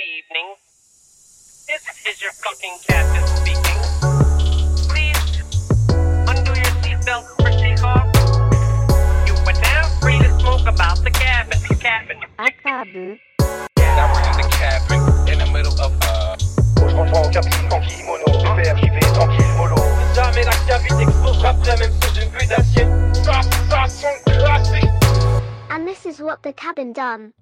evening. This is your fucking captain speaking. Please undo your seatbelt for takeoff. You are now free to smoke about the cabin. Cabin. Akabu. Now we're in the cabin, in the middle of uh. Je rentre en cabine, tranquille, mono, pépère, j'y vais tranquille, mollo. Jamais la cabine explosera après, même sous une pluie d'acier. Ça, ça son classique. And this is what the cabin done.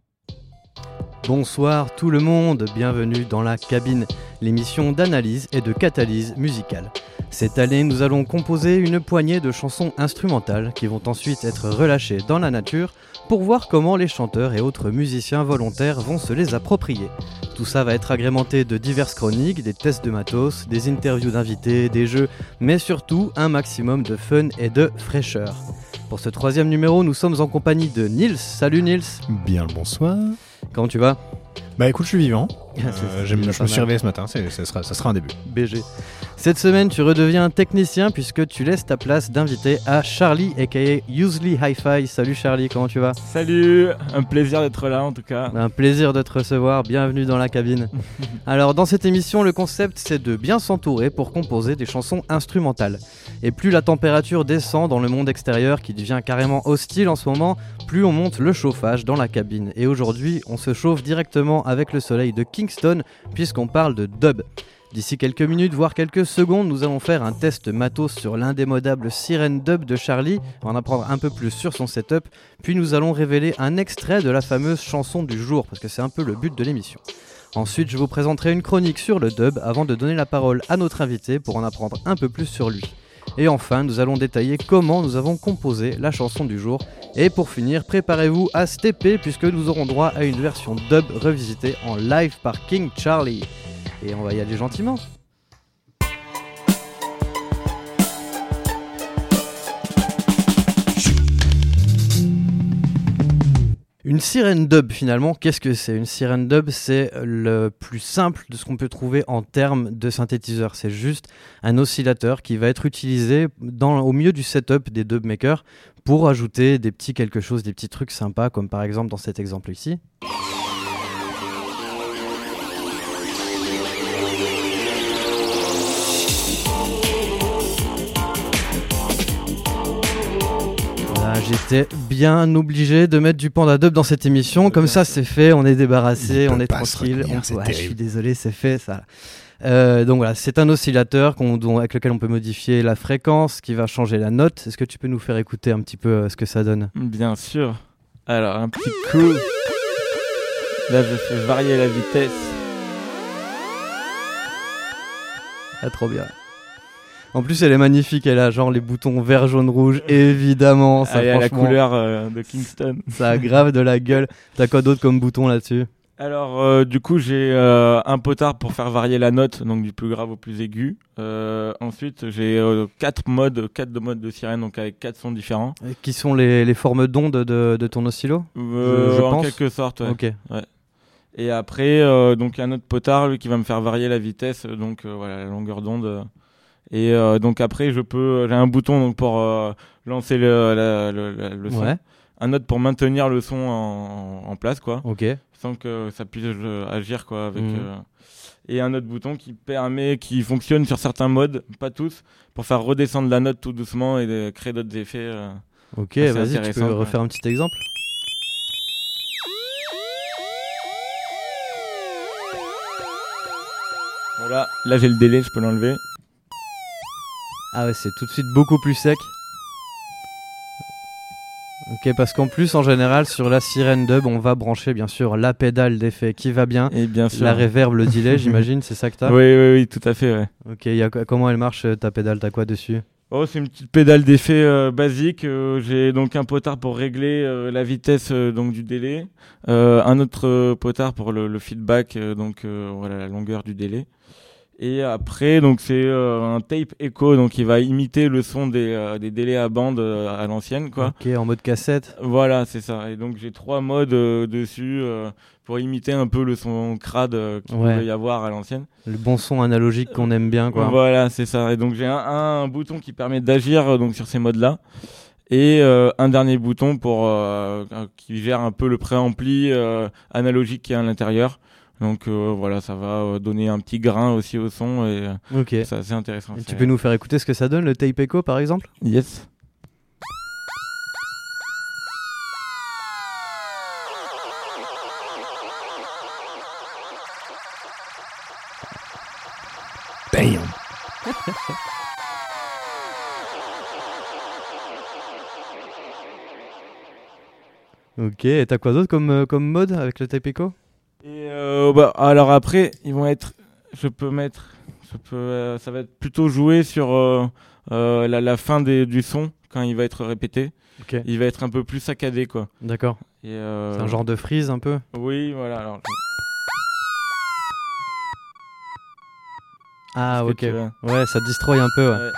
Bonsoir tout le monde, bienvenue dans la cabine, l'émission d'analyse et de catalyse musicale. Cette année, nous allons composer une poignée de chansons instrumentales qui vont ensuite être relâchées dans la nature pour voir comment les chanteurs et autres musiciens volontaires vont se les approprier. Tout ça va être agrémenté de diverses chroniques, des tests de matos, des interviews d'invités, des jeux, mais surtout un maximum de fun et de fraîcheur. Pour ce troisième numéro, nous sommes en compagnie de Nils. Salut Nils, Bien le bonsoir. Comment tu vas Bah écoute, je suis vivant. C'est- Euh, je me suis réveillé ce matin, c'est- ça sera, ça sera un début. BG. Cette semaine, tu redeviens technicien puisque tu laisses ta place d'invité à Charlie, aka Usually Hi-Fi. Salut Charlie, comment tu vas Salut, un plaisir d'être là en tout cas. Un plaisir de te recevoir, bienvenue dans la cabine. Alors dans cette émission, le concept c'est de bien s'entourer pour composer des chansons instrumentales. Et plus la température descend dans le monde extérieur qui devient carrément hostile en ce moment, plus on monte le chauffage dans la cabine. Et aujourd'hui, on se chauffe directement avec le soleil de Kingston puisqu'on parle de dub. D'ici quelques minutes, voire quelques secondes, nous allons faire un test matos sur l'indémodable Siren Dub de Charlie, en apprendre un peu plus sur son setup, puis nous allons révéler un extrait de la fameuse chanson du jour, parce que c'est un peu le but de l'émission. Ensuite, je vous présenterai une chronique sur le dub avant de donner la parole à notre invité pour en apprendre un peu plus sur lui. Et enfin, nous allons détailler comment nous avons composé la chanson du jour. Et pour finir, préparez-vous à stepper puisque nous aurons droit à une version dub revisitée en live par King Charlie. Et on va y aller gentiment. Une sirène dub finalement, qu'est-ce que c'est? Une sirène dub, c'est le plus simple de ce qu'on peut trouver en termes de synthétiseur. C'est juste un oscillateur qui va être utilisé au milieu du setup des dub makers pour ajouter des petits quelque chose, des petits trucs sympas, comme par exemple dans cet exemple ici. J'étais bien obligé de mettre du panda dub dans cette émission. Comme ça, c'est fait, on est débarrassé, on est tranquille. retenir, On- c'est ouais, je suis désolé, c'est fait ça. Euh, donc voilà, c'est un oscillateur qu'on- dont- avec lequel on peut modifier la fréquence, qui va changer la note. Est-ce que tu peux nous faire écouter un petit peu euh, ce que ça donne? Bien sûr. Alors, un petit coup. Là, je fais varier la vitesse. Ah, trop bien. En plus, elle est magnifique. Elle a genre les boutons vert, jaune, rouge. Évidemment, ça, Elle est à la couleur euh, de Kingston. ça a grave de la gueule. T'as quoi d'autre comme bouton là-dessus? Alors, euh, du coup, j'ai euh, un potard pour faire varier la note, donc du plus grave au plus aigu. Euh, ensuite, j'ai quatre modes, quatre de modes de sirène, donc avec quatre sons différents. Euh, Qui sont les, les formes d'ondes de, de ton oscillo? Je- je en pense. quelque sorte, ouais. Ok. Et après, donc il y a un autre potard lui qui va me faire varier la vitesse, donc voilà la longueur d'onde. Et euh, donc après, je peux, j'ai un bouton donc pour euh, lancer le, la- le, son, Ouais. un autre pour maintenir le son en, en place quoi, Ok. sans que ça puisse euh, agir quoi avec. Mhm. euh, et un autre bouton qui permet, qui fonctionne sur certains modes, pas tous, pour faire redescendre la note tout doucement et de créer d'autres effets. Ok, vas-y, tu peux refaire un petit exemple Voilà, là j'ai le délai, je peux l'enlever. Ah ouais, c'est tout de suite beaucoup plus sec. Ok, parce qu'en plus, en général, sur la sirène dub, on va brancher bien sûr la pédale d'effet qui va bien, Et bien sûr. la reverb, le delay, j'imagine, c'est ça que t'as Oui, oui, oui, tout à fait. Ouais. Ok, y a, comment elle marche euh, ta pédale? T'as quoi dessus? Oh, c'est une petite pédale d'effet euh, basique. Euh, J'ai donc un potard pour régler euh, la vitesse donc du délai, un autre potard pour le, le feedback, donc voilà la longueur du délai. Et après, donc c'est euh, un tape echo, donc il va imiter le son des, euh, des délais à bande euh, à l'ancienne, quoi. Ok, en mode cassette. Voilà, c'est ça. Et donc j'ai trois modes euh, dessus euh, pour imiter un peu le son crade euh, qu'il Ouais. pouvait y avoir à l'ancienne. Le bon son analogique qu'on aime bien, quoi. Voilà, c'est ça. Et donc j'ai un, un bouton qui permet d'agir donc sur ces modes-là. Et euh, un dernier bouton pour euh, euh, qui gère un peu le préampli euh, analogique qui est à l'intérieur. Donc euh, voilà, ça va euh, donner un petit grain aussi au son et euh, Ok. Et c'est assez intéressant. tu peux nous faire écouter ce que ça donne le tape echo par exemple? Yes. Bam Ok. Et t'as quoi d'autre comme, comme mode avec le tape echo? Et euh, bah, alors après, ils vont être. Je peux mettre. Je peux, euh, ça va être plutôt joué sur euh, euh, la, la fin des, du son quand il va être répété. Ok. Il va être un peu plus saccadé quoi. D'accord. Euh, C'est un genre de freeze un peu Oui, voilà. Alors, je- Ah ok. Ouais, ça destroy un peu. ouais. Ouais.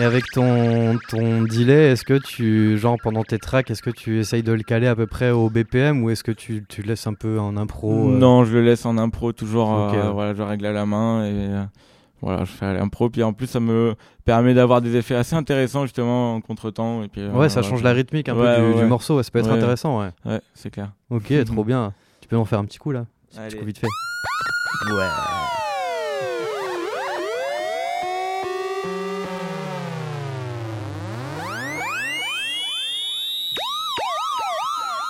Et avec ton, ton delay, est-ce que tu, genre pendant tes tracks, est-ce que tu essayes de le caler à peu près au BPM ou est-ce que tu, tu le laisses un peu en impro euh Non, je le laisse en impro toujours. Ok, euh, voilà, je règle à la main et euh, voilà, je fais l'impro. Puis en plus, ça me permet d'avoir des effets assez intéressants justement en contretemps. Et puis, euh, Ouais, ça change la rythmique un Ouais, peu du, ouais, du ouais. morceau, ouais, ça peut être Ouais. intéressant, ouais. Ouais, c'est clair. Ok, trop bien. Tu peux en faire un petit coup là Petit Allez. coup vite fait. Ouais.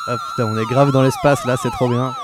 Ah putain, on est grave dans l'espace là, c'est trop bien.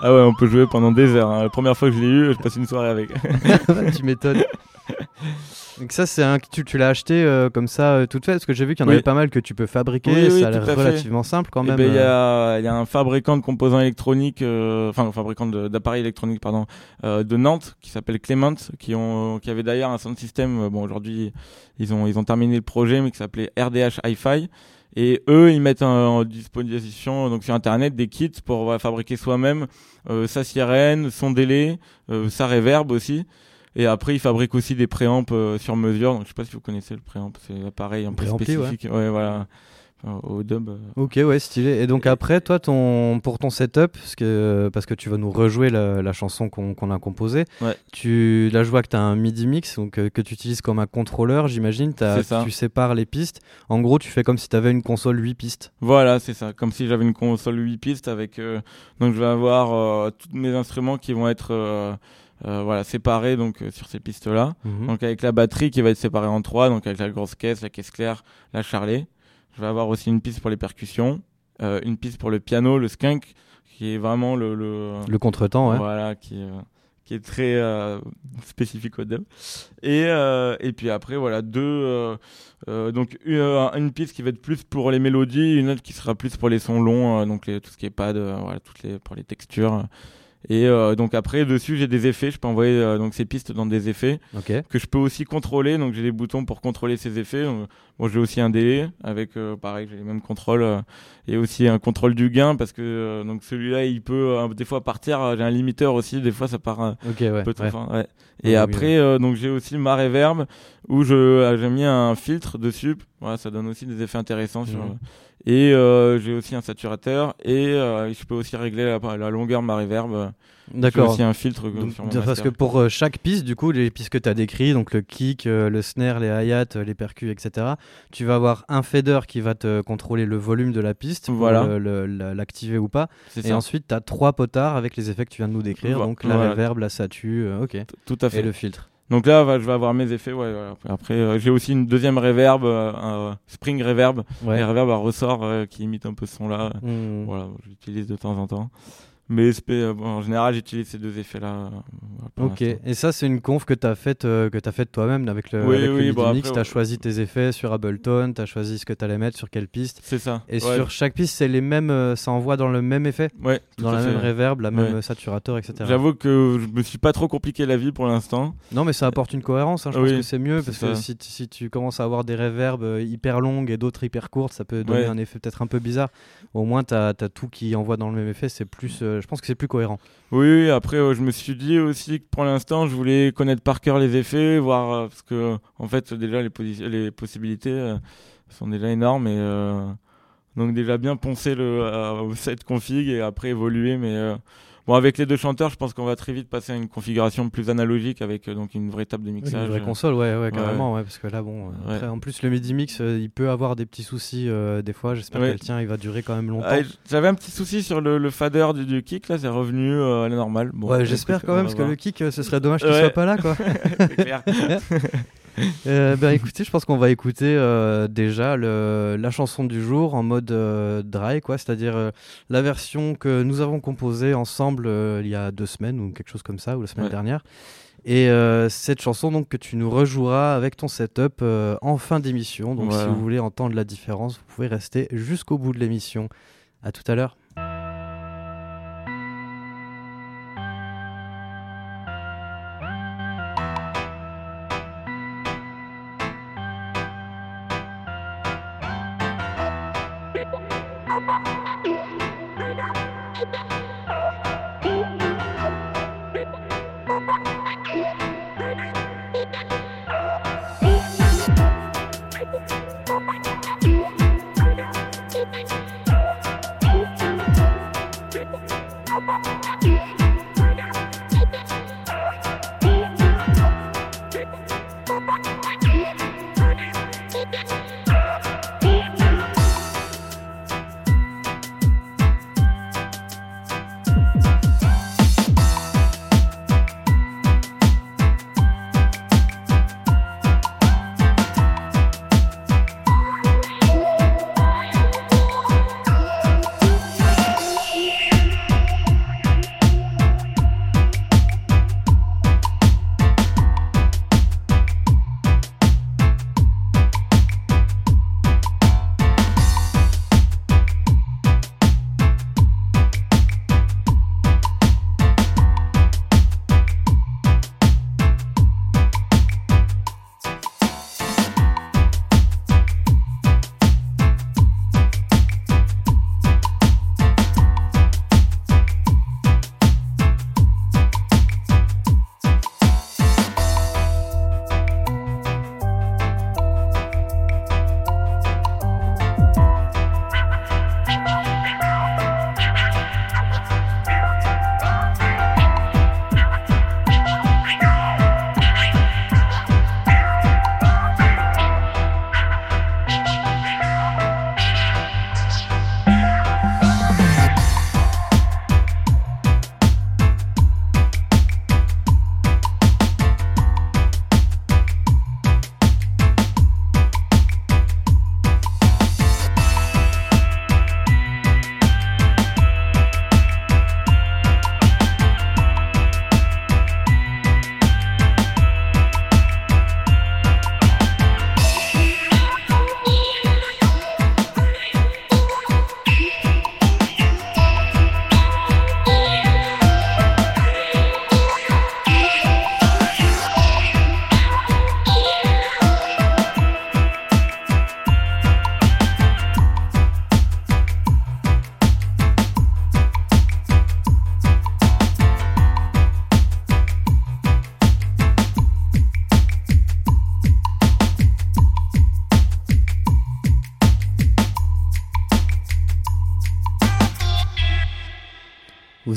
Ah ouais, on peut jouer pendant des heures. hein. La première fois que je l'ai eu, je passe une soirée avec. tu m'étonnes. Donc ça c'est un tu, tu l'as acheté euh, comme ça euh, toute faite parce que j'ai vu qu'il y en Oui. avait pas mal que tu peux fabriquer, Oui, oui, ça a l'air fait. relativement simple quand Eh même. ben, Il y, euh. a, il y a un fabricant de composants électroniques, euh, enfin un fabricant d'appareils électroniques pardon, de Nantes qui s'appelle Clement, qui ont, qui avait d'ailleurs un sound system. Bon aujourd'hui ils ont ils ont terminé le projet, mais qui s'appelait RDH Hi-Fi. Et eux, ils mettent en, disposition donc sur internet des kits pour fabriquer soi-même euh, sa sirène, son délai, euh, sa reverb aussi. Et après, ils fabriquent aussi des préamps euh, sur mesure. Donc, je sais pas si vous connaissez le préamp, c'est l'appareil un peu Préampli, ouais. spécifique. Ouais, voilà. Au dub. euh, Ok, ouais, stylé. Et donc après, toi, ton, pour ton setup, parce que, parce que tu vas nous rejouer la, la chanson qu'on a composée, Ouais. tu, là je vois que tu as un MIDI mix donc, euh, que tu utilises comme un contrôleur, j'imagine. Tu sépares les pistes. En gros, tu fais comme si tu avais une console 8 pistes. Voilà, c'est ça. Comme si j'avais une console 8 pistes avec. euh, donc je vais avoir euh, tous mes instruments qui vont être euh, euh, voilà séparés donc euh, sur ces pistes là. Mhm. Donc avec la batterie qui va être séparée en trois, donc avec la grosse caisse, la caisse claire, la charlet. Je vais avoir aussi une piste pour les percussions, euh, une piste pour le piano, le skunk, qui est vraiment le, le, Le contretemps, ouais. voilà qui est, euh, qui est très euh, spécifique au dub. Et euh, et puis après voilà deux euh, donc une, une piste qui va être plus pour les mélodies, une autre qui sera plus pour les sons longs, donc les, tout ce qui est pad, voilà toutes les pour les textures. Et euh, donc après dessus j'ai des effets, je peux envoyer euh, donc ces pistes dans des effets Ok. que je peux aussi contrôler. Donc j'ai des boutons pour contrôler ces effets. Bon, j'ai aussi un délai avec euh, pareil, j'ai les mêmes contrôles euh, et aussi un contrôle du gain parce que euh, donc celui-là il peut euh, des fois partir. J'ai un limiteur aussi, des fois ça part un Ok, ouais. peu trop ouais. fort, ouais. Oui, Et après euh, donc j'ai aussi ma reverb où je j'ai mis un filtre dessus. Voilà, ça donne aussi des effets intéressants sur. Et euh, j'ai aussi un saturateur et euh, je peux aussi régler la, la longueur de ma reverb. J'ai D'accord. aussi un filtre euh, Donc, sur mon parce master. que pour euh, chaque piste, du coup, les pistes que tu as décrites, donc le kick, le snare, les hi-hats, les percus, etc., tu vas avoir un fader qui va te contrôler le volume de la piste pour Voilà. l'activer ou pas. Et ça. ensuite, tu as trois potards avec les effets que tu viens de nous décrire. Voilà. Donc la Voilà. reverb, la satu, ok. Tout à fait. Et le filtre. Donc là, je vais avoir mes effets. Ouais, voilà. Après, euh, j'ai aussi une deuxième reverb, euh, un spring reverb, Ouais. et reverb à ressort euh, qui imite un peu ce son-là. Hmm. Voilà, j'utilise de temps en temps. Mais SP, euh, bon, en général, j'utilise ces deux effets-là. euh, Ok, et ça c'est une conf que tu as faite euh, faite toi-même avec le, Oui, avec le oui, MIDI bon, mix, tu as ouais. choisi tes effets sur Ableton, tu as choisi ce que tu allais mettre sur quelle piste. C'est ça. Et ouais, sur chaque piste, c'est les mêmes, euh, ça envoie dans le même effet, ouais, dans la fait. même reverb, la même saturateur, etc. J'avoue que je me suis pas trop compliqué la vie pour l'instant. Non, mais ça apporte une cohérence, hein, je pense Oui, que c'est mieux, parce que si, si tu commences à avoir des reverbs hyper longues et d'autres hyper courtes, ça peut donner un effet peut-être un peu bizarre. Au moins, tu as, tout qui envoie dans le même effet, c'est plus, euh, je pense que c'est plus cohérent. Oui, après, euh, je me suis dit aussi que pour l'instant, je voulais connaître par cœur les effets, voir euh, parce que en fait, déjà les, possibilités euh, sont déjà énormes et donc déjà bien poncer le au set config et après évoluer. Mais Bon, avec les deux chanteurs, je pense qu'on va très vite passer à une configuration plus analogique avec euh, donc une vraie table de Oui, mixage. Une vraie euh. console, ouais, ouais, carrément, ouais, parce que là, bon, après, en plus, le MIDI mix, euh, il peut avoir des petits soucis euh, des fois. J'espère que le tien, il va durer quand même longtemps. Ah, J'avais un petit souci sur le, le fader du, du kick, là, c'est revenu à la normale. Bon, j'espère quand même, parce que le kick, ce serait dommage qu'il soit pas là, quoi. C'est clair. Euh, ben écoutez, je pense qu'on va écouter euh, déjà le, la chanson du jour en mode euh, dry, quoi, c'est-à-dire euh, la version que nous avons composée ensemble il y a deux semaines ou quelque chose comme ça, ou la semaine Ouais. dernière. Et cette chanson donc que tu nous rejoueras avec ton setup en fin d'émission. Donc si vous voulez entendre la différence, vous pouvez rester jusqu'au bout de l'émission. À tout à l'heure.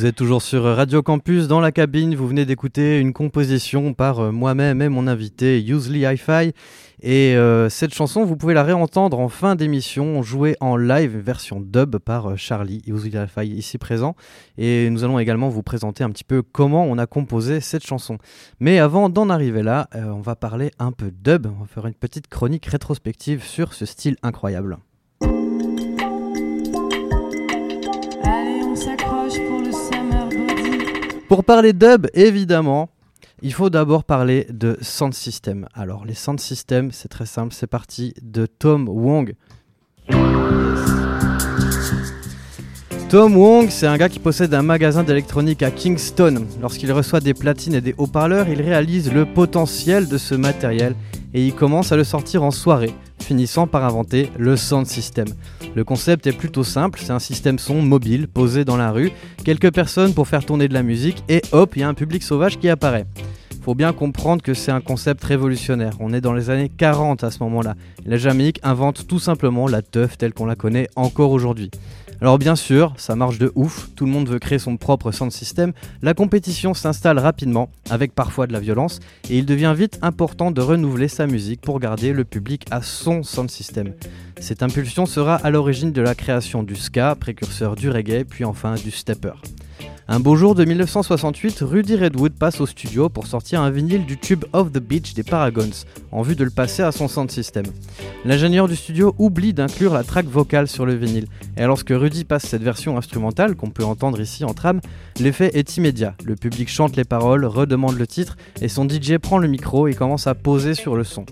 Vous êtes toujours sur Radio Campus dans la cabine. Vous venez d'écouter une composition par euh, moi-même et mon invité Usually Hi-Fi. Et euh, cette chanson, vous pouvez la réentendre en fin d'émission, jouée en live version dub par euh, Charlie Usually Hi-Fi ici présent. Et nous allons également vous présenter un petit peu comment on a composé cette chanson. Mais avant d'en arriver là, on va parler un peu dub. On va faire une petite chronique rétrospective sur ce style incroyable. Pour parler dub, évidemment, il faut d'abord parler de sound system. Alors, les sound systems, c'est très simple, c'est parti de Tom Wong. Tom Wong, c'est un gars qui possède un magasin d'électronique à Kingston. Lorsqu'il reçoit des platines et des haut-parleurs, il réalise le potentiel de ce matériel et il commence à le sortir en soirée, finissant par inventer le sound system. Le concept est plutôt simple, c'est un système son mobile posé dans la rue, quelques personnes pour faire tourner de la musique et hop, il y a un public sauvage qui apparaît. Faut bien comprendre que c'est un concept révolutionnaire. On est dans les années 40 à ce moment-là. La Jamaïque invente tout simplement la teuf telle qu'on la connaît encore aujourd'hui. Alors bien sûr, ça marche de ouf, tout le monde veut créer son propre sound system, la compétition s'installe rapidement, avec parfois de la violence, et il devient vite important de renouveler sa musique pour garder le public à son sound system. Cette impulsion sera à l'origine de la création du ska, précurseur du reggae, puis enfin du stepper. Un beau jour de 1968, Rudy Redwood passe au studio pour sortir un vinyle du tube Off the Beach des Paragons, en vue de le passer à son sound system. L'ingénieur du studio oublie d'inclure la track vocale sur le vinyle, et lorsque Rudy passe cette version instrumentale, qu'on peut entendre ici en trame, l'effet est immédiat. Le public chante les paroles, redemande le titre, et son DJ prend le micro et commence à poser sur le son.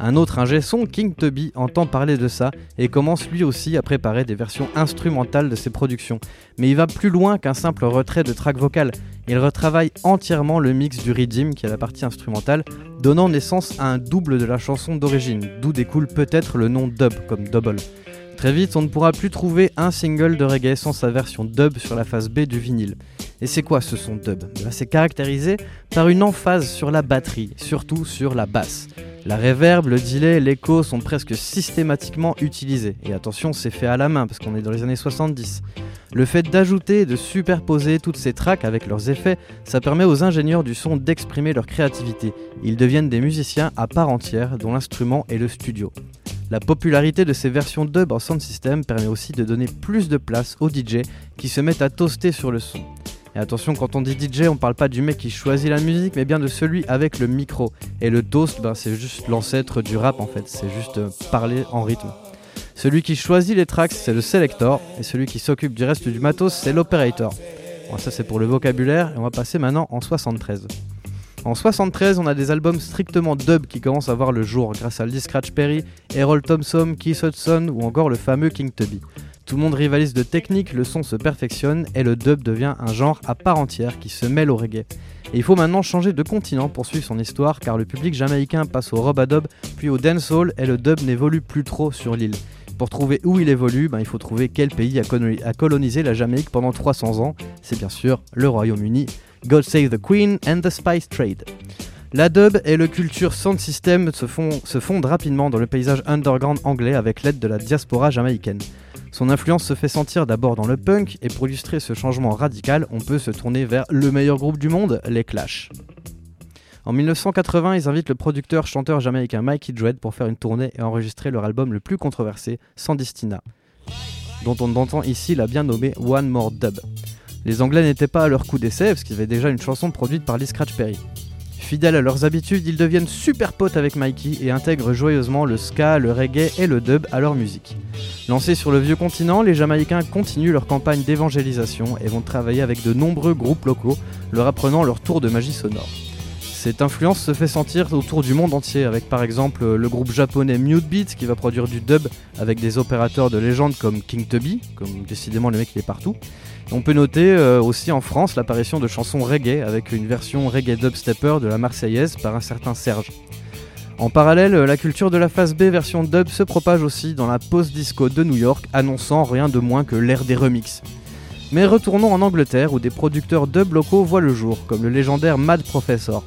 Un autre ingé son, King Tubby, entend parler de ça et commence lui aussi à préparer des versions instrumentales de ses productions. Mais il va plus loin qu'un simple retrait de track vocal. Il retravaille entièrement le mix du Redeem, qui est la partie instrumentale, donnant naissance à un double de la chanson d'origine, d'où découle peut-être le nom dub comme double. Très vite, on ne pourra plus trouver un single de reggae sans sa version dub sur la face B du vinyle. Et c'est quoi ce son dub? Ben, C'est caractérisé par une emphase sur la batterie, surtout sur la basse. La reverb, le delay, l'écho sont presque systématiquement utilisés. Et attention, c'est fait à la main parce qu'on est dans les années 70. Le fait d'ajouter et de superposer toutes ces tracks avec leurs effets, ça permet aux ingénieurs du son d'exprimer leur créativité. Ils deviennent des musiciens à part entière dont l'instrument est le studio. La popularité de ces versions dub en sound system permet aussi de donner plus de place aux DJ qui se mettent à toaster sur le son. Et attention, quand on dit DJ, on parle pas du mec qui choisit la musique, mais bien de celui avec le micro. Et le toast, ben, c'est juste l'ancêtre du rap en fait, c'est juste euh, parler en rythme. Celui qui choisit les tracks, c'est le selector, et celui qui s'occupe du reste du matos, c'est l'operator. Bon, ça c'est pour le vocabulaire, et on va passer maintenant en 73. En 73, on a des albums strictement dub qui commencent à voir le jour grâce à Lee Scratch Perry, Errol Thompson, Keith Hudson ou encore le fameux King Tubby. Tout le monde rivalise de technique, le son se perfectionne et le dub devient un genre à part entière qui se mêle au reggae. Et il faut maintenant changer de continent pour suivre son histoire car le public jamaïcain passe au rob-a-dub puis au dancehall et le dub n'évolue plus trop sur l'île. Pour trouver où il évolue, ben, il faut trouver quel pays a colonisé la Jamaïque pendant 300 ans. C'est bien sûr le Royaume-Uni. God Save the Queen and the Spice Trade. La dub et le culture sound system se, fondent rapidement dans le paysage underground anglais avec l'aide de la diaspora jamaïcaine. Son influence se fait sentir d'abord dans le punk, et pour illustrer ce changement radical, on peut se tourner vers le meilleur groupe du monde, les Clash. En 1980, ils invitent le producteur-chanteur jamaïcain Mikey Dread pour faire une tournée et enregistrer leur album le plus controversé, Sandistina, dont on entend ici la bien nommée One More Dub. Les Anglais n'étaient pas à leur coup d'essai parce qu'ils avaient déjà une chanson produite par Lee Scratch Perry. Fidèles à leurs habitudes, ils deviennent super potes avec Mikey et intègrent joyeusement le ska, le reggae et le dub à leur musique. Lancés sur le vieux continent, les Jamaïcains continuent leur campagne d'évangélisation et vont travailler avec de nombreux groupes locaux, leur apprenant leur tour de magie sonore. Cette influence se fait sentir autour du monde entier, avec par exemple le groupe japonais Mute Beats qui va produire du dub avec des opérateurs de légende comme King Tubby, comme décidément le mec il est partout, on peut noter euh, aussi en France l'apparition de chansons reggae avec une version reggae dubstepper de la Marseillaise par un certain Serge. En parallèle, la culture de la phase B version dub se propage aussi dans la post-disco de New York, annonçant rien de moins que l'ère des remixes. Mais retournons en Angleterre où des producteurs dub locaux voient le jour, comme le légendaire Mad Professor.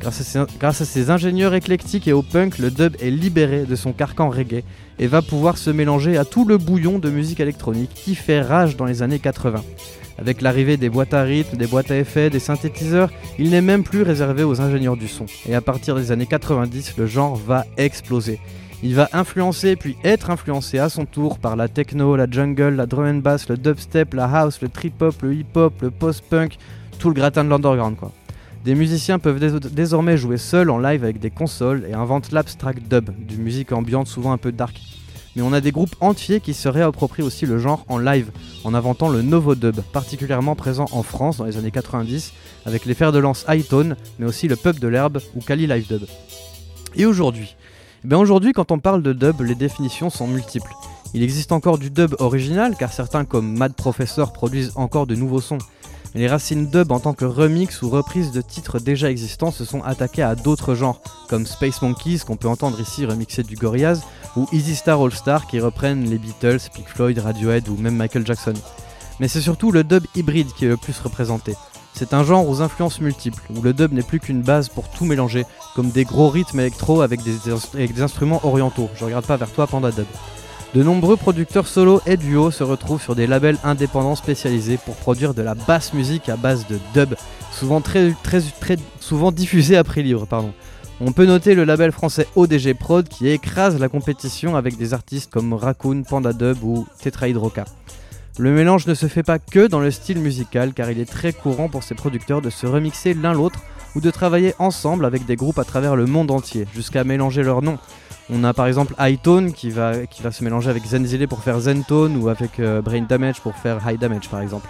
Grâce à, ses, ingénieurs éclectiques et au punk, le dub est libéré de son carcan reggae et va pouvoir se mélanger à tout le bouillon de musique électronique qui fait rage dans les années 80. Avec l'arrivée des boîtes à rythme, des boîtes à effets, des synthétiseurs, il n'est même plus réservé aux ingénieurs du son. Et à partir des années 90, le genre va exploser. Il va influencer puis être influencé à son tour par la techno, la jungle, la drum and bass, le dubstep, la house, le trip-hop, le hip-hop, le post-punk, tout le gratin de l'underground quoi. Des musiciens peuvent désormais jouer seuls en live avec des consoles et inventent l'abstract dub, du musique ambiante souvent un peu dark. Mais on a des groupes entiers qui se réapproprient aussi le genre en live, en inventant le novo dub, particulièrement présent en France dans les années 90, avec les fers de lance Hightone, mais aussi le Pub de l'Herbe ou Kali Live Dub. Et aujourd'hui? Eh bien aujourd'hui, quand on parle de dub, les définitions sont multiples. Il existe encore du dub original, car certains comme Mad Professor produisent encore de nouveaux sons. Les racines dub en tant que remix ou reprise de titres déjà existants se sont attaquées à d'autres genres, comme Space Monkeys qu'on peut entendre ici remixer du Gorillaz, ou Easy Star All Star qui reprennent les Beatles, Pink Floyd, Radiohead ou même Michael Jackson. Mais c'est surtout le dub hybride qui est le plus représenté. C'est un genre aux influences multiples, où le dub n'est plus qu'une base pour tout mélanger, comme des gros rythmes électro avec des, avec des instruments orientaux. Je regarde pas vers toi, Panda Dub. De nombreux producteurs solo et duo se retrouvent sur des labels indépendants spécialisés pour produire de la basse musique à base de dub, souvent, très, souvent diffusée à prix libre. Pardon. On peut noter le label français ODG Prod qui écrase la compétition avec des artistes comme Raccoon, Panda Dub ou Tetrahydroca. Le mélange ne se fait pas que dans le style musical car il est très courant pour ces producteurs de se remixer l'un l'autre ou de travailler ensemble avec des groupes à travers le monde entier, jusqu'à mélanger leurs noms. On a par exemple Hightone qui va, qui va se mélanger avec Zenzile pour faire Zentone ou avec euh, Brain Damage pour faire High Damage par exemple.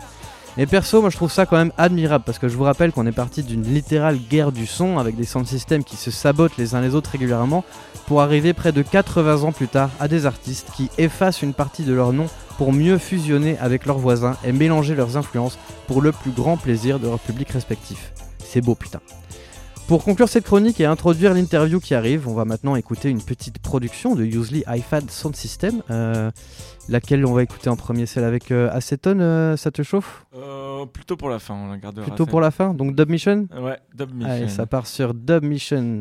Et perso, moi je trouve ça quand même admirable parce que je vous rappelle qu'on est parti d'une littérale guerre du son avec des sound systems qui se sabotent les uns les autres régulièrement pour arriver près de 80 ans plus tard à des artistes qui effacent une partie de leur nom pour mieux fusionner avec leurs voisins et mélanger leurs influences pour le plus grand plaisir de leur public respectif. C'est beau putain. Pour conclure cette chronique et introduire l'interview qui arrive, on va maintenant écouter une petite production de Usually iFad Sound System. euh, laquelle on va écouter en premier, celle avec euh, Acetone, euh, ça te chauffe? Euh, plutôt pour la fin, on la gardera. Plutôt pour la fin, donc Dub Mission? Ouais, Dub Mission. Allez, ça part sur Dub Mission.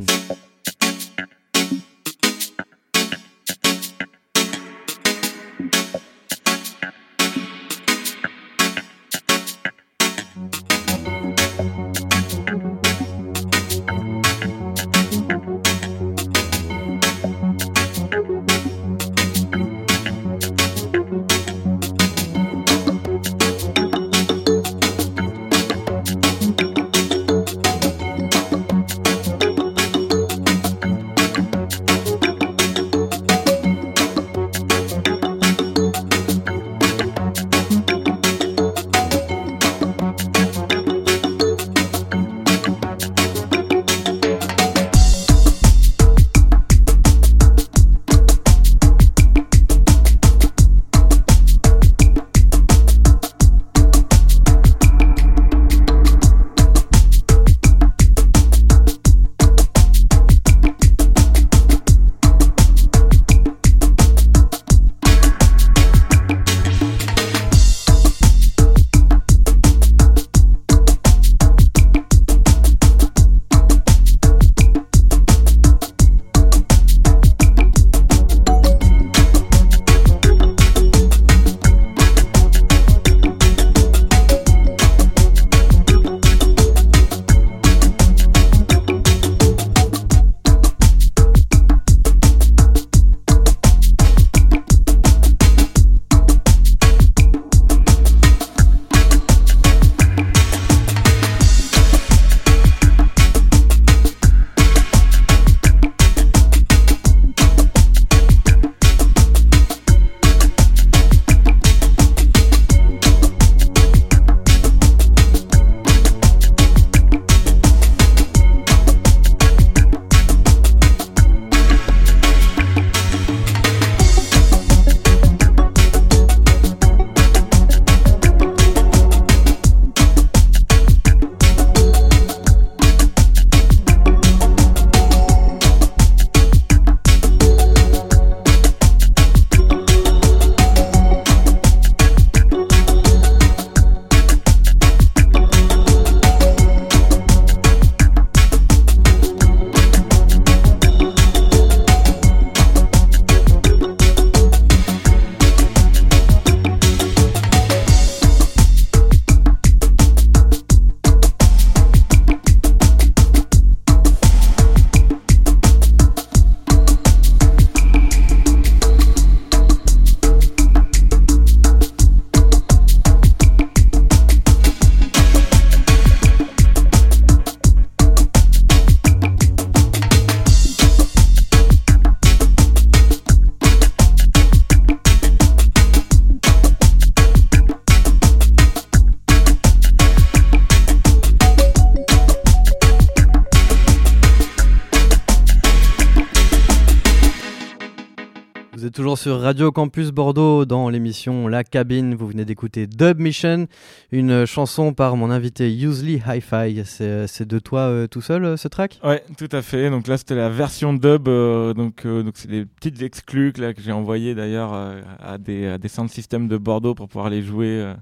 Sur Radio Campus Bordeaux dans l'émission La Cabine. Vous venez d'écouter Dub Mission, une chanson par mon invité Usually Hi-Fi. C'est de toi euh, tout seul euh, ce track? Ouais, tout à fait. Donc là, c'était la version dub. euh, donc, donc c'est des petites exclus que, là, que j'ai envoyées d'ailleurs à, des, à des sound systems de Bordeaux pour pouvoir les jouer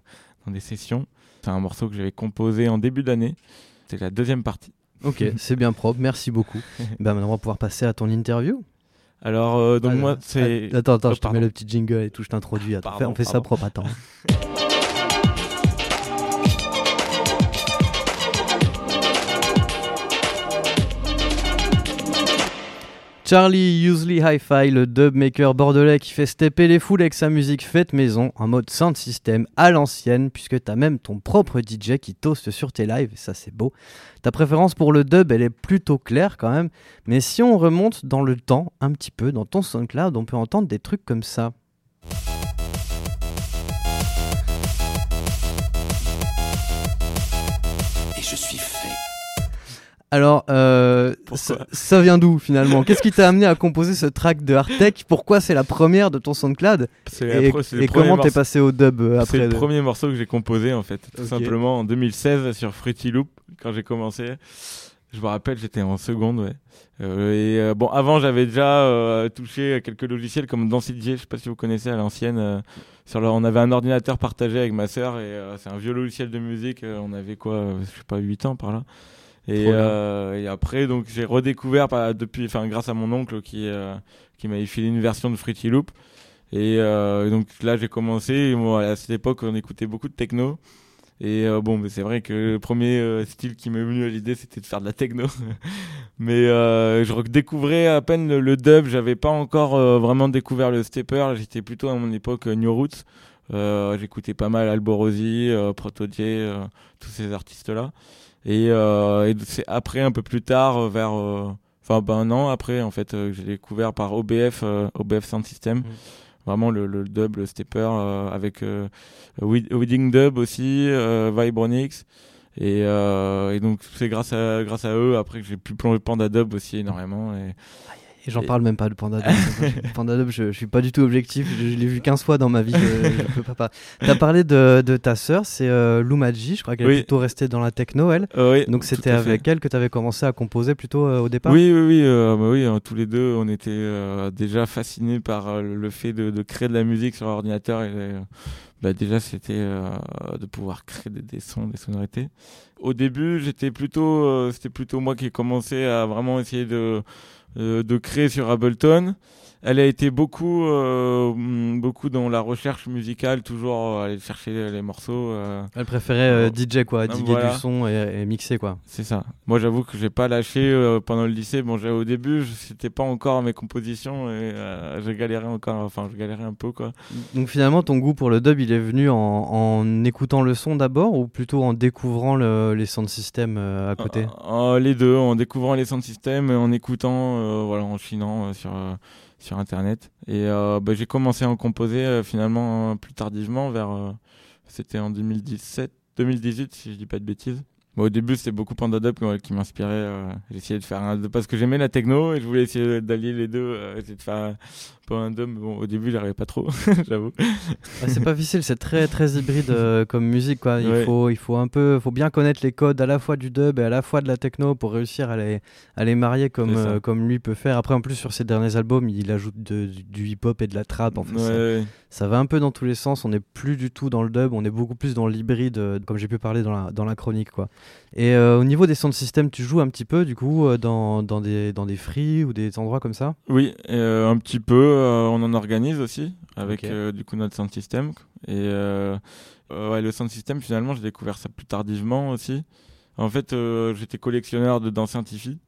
dans des sessions. C'est un morceau que j'avais composé en début d'année. C'est la deuxième partie. Ok, c'est bien propre, merci beaucoup. ben, maintenant on va pouvoir passer à ton interview. Alors, euh, donc Ah, moi, c'est. Attends, attends, Oh, je te mets le petit jingle et tout, je t'introduis. Attends, Pardon, on fait ça propre, attends. Charlie Usley Hi-Fi, le dub maker bordelais qui fait stepper les foules avec sa musique faite maison en mode sound system à l'ancienne, puisque t'as même ton propre DJ qui toast sur tes lives, et ça c'est beau. Ta préférence pour le dub, elle est plutôt claire quand même, mais si on remonte dans le temps un petit peu, dans ton SoundCloud, on peut entendre des trucs comme ça. Alors, euh, ça, ça vient d'où finalement? Qu'est-ce qui t'a amené à composer ce track de Hardtech Pourquoi c'est la première de ton SoundCloud? C'est Et, c'est le comment t'es morceau- passé au dub euh, C'est après le de- premier morceau que j'ai composé en fait, tout simplement en 2016 sur Fruity Loop quand j'ai commencé. Je me rappelle, j'étais en seconde, ouais. Euh, et euh, bon, avant, j'avais déjà euh, touché à quelques logiciels comme Density, je sais pas si vous connaissez à l'ancienne. sur le, on avait un ordinateur partagé avec ma sœur et c'est un vieux logiciel de musique. on avait quoi, je sais pas, 8 ans par là. Et, euh, et après, donc j'ai redécouvert par- depuis, enfin grâce à mon oncle qui euh, qui m'avait filé une version de Fruity Loop. Et euh, donc là, j'ai commencé. Moi, à cette époque, on écoutait beaucoup de techno. Et euh, bon, mais c'est vrai que le premier euh, style qui m'est venu à l'idée, c'était de faire de la techno. mais euh, je redécouvrais à peine le, le dub. J'avais pas encore vraiment découvert le stepper. J'étais plutôt à mon époque New Roots. Euh, J'écoutais pas mal Alborosi, euh, Protodier, euh, tous ces artistes-là. Et, euh, et c'est après, un peu plus tard, vers, euh, enfin, ben un an après, en fait, euh, que j'ai découvert par OBF, euh, OBF Sound System. Vraiment le, le dub, le stepper, euh, avec euh, Weeding Dub aussi, euh, Vibronix. Et, euh, et donc c'est grâce à grâce à eux après que j'ai pu plonger Panda Dub aussi énormément et Et j'en Et- parle même pas de Panda Dub. Panda Dub, je, je suis pas du tout objectif. Je, je l'ai vu 15 fois dans ma vie. Je, je peux pas. T'as parlé de, de ta sœur, c'est euh, Lou Madji. Je crois qu'elle est plutôt restée dans la techno, elle. Euh, oui, Donc c'était fait. avec elle que t'avais commencé à composer plutôt euh, au départ? Oui, oui, oui, euh, bah oui, euh, tous les deux, on était déjà fascinés par le fait de, de créer de la musique sur ordinateur. Et, bah, déjà, c'était euh, de pouvoir créer des, des sons, des sonorités. Au début, j'étais plutôt, euh, c'était plutôt moi qui ai commencé à vraiment essayer de de créer sur Ableton. Elle a été beaucoup, euh, beaucoup dans la recherche musicale, toujours euh, aller chercher les morceaux. euh, Elle préférait euh. DJ quoi, diguer Voilà. du son et, et mixer quoi. C'est ça. Moi, j'avoue que j'ai pas lâché euh, pendant le lycée. Bon, j'ai- au début, je- c'était pas encore mes compositions et euh, je galérais encore. Enfin, je galérais un peu, quoi. Donc finalement ton goût pour le dub il est venu en, en écoutant le son d'abord ou plutôt en découvrant le- les sound systems euh, à côté? Euh, euh, les deux, en découvrant les sound systems et en écoutant, euh, voilà, en chinant euh, sur euh, sur internet. Et euh, bah, j'ai commencé à en composer euh, finalement euh, plus tardivement, vers, c'était en 2017, 2018 si je dis pas de bêtises. Bon, au début, c'était beaucoup Panda Dub qui, m'inspirait. essayé de faire un parce que j'aimais la techno et je voulais essayer d'allier les deux, essayer de faire un peu un dub. Mais bon, au début, j'arrivais pas trop, j'avoue. Ouais, c'est pas difficile, c'est très très hybride euh, comme musique quoi. Il Ouais. faut il faut un peu faut bien connaître les codes à la fois du dub et à la fois de la techno pour réussir à les à les marier comme euh, comme lui peut faire. Après en plus sur ses derniers albums, il ajoute de- du, du hip-hop et de la trap en fait. Ouais, ça- ouais. Ça va un peu dans tous les sens, on n'est plus du tout dans le dub, on est beaucoup plus dans l'hybride, euh, comme j'ai pu parler dans la, dans la chronique. quoi. Et au niveau des sound systems, tu joues un petit peu du coup dans, dans, des, dans des free ou des endroits comme ça? Oui, un petit peu. Euh, on en organise aussi avec euh, du coup notre sound system. Et euh, ouais, le sound system, finalement, j'ai découvert ça plus tardivement aussi. En fait, j'étais collectionneur de danse scientifique.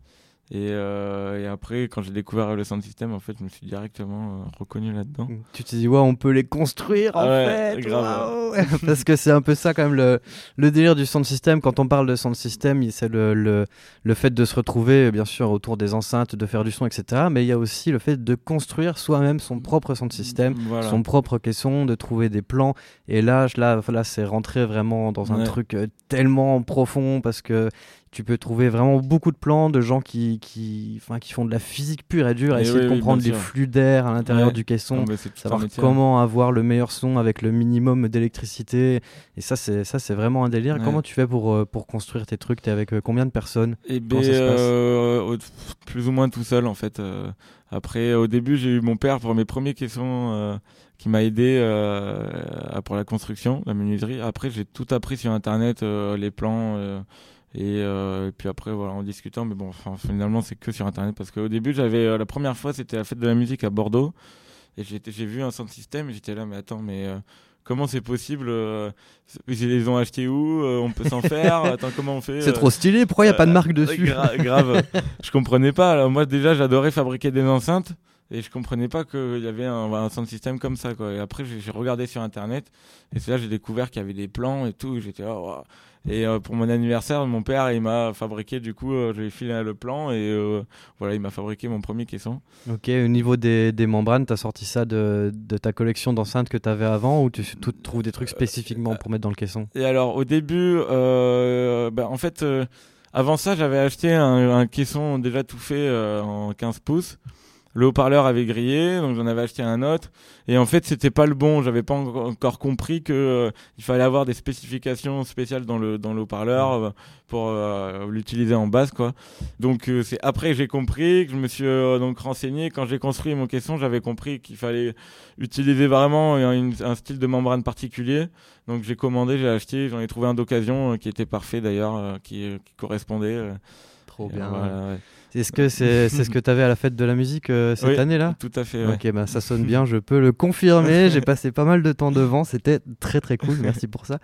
Et, euh, et après, quand j'ai découvert le sound system, en fait, je me suis directement euh, reconnu là-dedans. Tu te dis, ouais, on peut les construire en Ah ouais, fait grave. Parce que c'est un peu ça quand même le, le délire du sound system. Quand on parle de sound system, c'est le, le, le fait de se retrouver bien sûr autour des enceintes, de faire du son, etc. Mais il y a aussi le fait de construire soi-même son propre sound system. Voilà. son propre caisson, de trouver des plans. Et là, je- là, là c'est rentré vraiment dans un Ouais. truc euh, tellement profond parce que tu peux trouver vraiment beaucoup de plans de gens qui, qui, enfin, qui font de la physique pure et dure, Et essayer oui, de comprendre les flux d'air à l'intérieur Ouais. du caisson. Non, un Savoir métier. comment avoir le meilleur son avec le minimum d'électricité. Et ça, c'est ça, c'est vraiment un délire. Ouais. Comment tu fais pour, euh, pour construire tes trucs? T'es avec euh, combien de personnes? Et Comment ben, euh, plus ou moins tout seul en fait. après, au début, j'ai eu mon père pour mes premiers caissons euh, qui m'a aidé pour la construction, la menuiserie. Après, j'ai tout appris sur internet, les plans, Et, euh, et puis après, voilà, en discutant, mais bon, enfin, finalement, c'est que sur Internet. Parce qu'au début, j'avais euh, la première fois, c'était la fête de la musique à Bordeaux. Et j'ai vu un sound system et j'étais là, mais attends, mais euh, comment c'est possible Ils les ont achetés où On peut s'en faire Attends, comment on fait C'est trop stylé, pourquoi il n'y a pas de marque dessus gra- Grave. je comprenais pas. Alors, moi, déjà, j'adorais fabriquer des enceintes. Et je comprenais pas qu'il y avait un, un sound system comme ça. Quoi. Et après, j'ai regardé sur Internet. Et c'est là j'ai découvert qu'il y avait des plans et tout. et J'étais là, Waouh. Et euh, pour mon anniversaire, mon père, il m'a fabriqué, du coup, euh, je lui ai filé le plan. Et euh, voilà, il m'a fabriqué mon premier caisson. Ok, au niveau des, des membranes, t'as sorti ça de, de ta collection d'enceintes que t'avais avant ou tu tu trouves des trucs spécifiquement pour mettre dans le caisson? Et alors, au début, euh, bah, en fait, avant ça, j'avais acheté un, un caisson déjà tout fait en 15 pouces. Le haut-parleur avait grillé, donc j'en avais acheté un autre. Et en fait, c'était pas le bon. J'avais pas en- encore compris que euh, il fallait avoir des spécifications spéciales dans le dans le haut-parleur euh, pour euh, l'utiliser en basse, quoi. Donc c'est après que j'ai compris que je me suis donc renseigné. Quand j'ai construit mon caisson, j'avais compris qu'il fallait utiliser vraiment un, un style de membrane particulier. Donc j'ai commandé, j'ai acheté, j'en ai trouvé un d'occasion qui était parfait d'ailleurs, qui, qui correspondait. Trop bien. voilà, ouais. Est-ce que c'est c'est ce que t'avais à la fête de la musique euh, cette Oui, année-là? Tout à fait. ouais. Ok, bah ça sonne bien, je peux le confirmer. J'ai passé pas mal de temps devant, c'était très très cool, merci pour ça.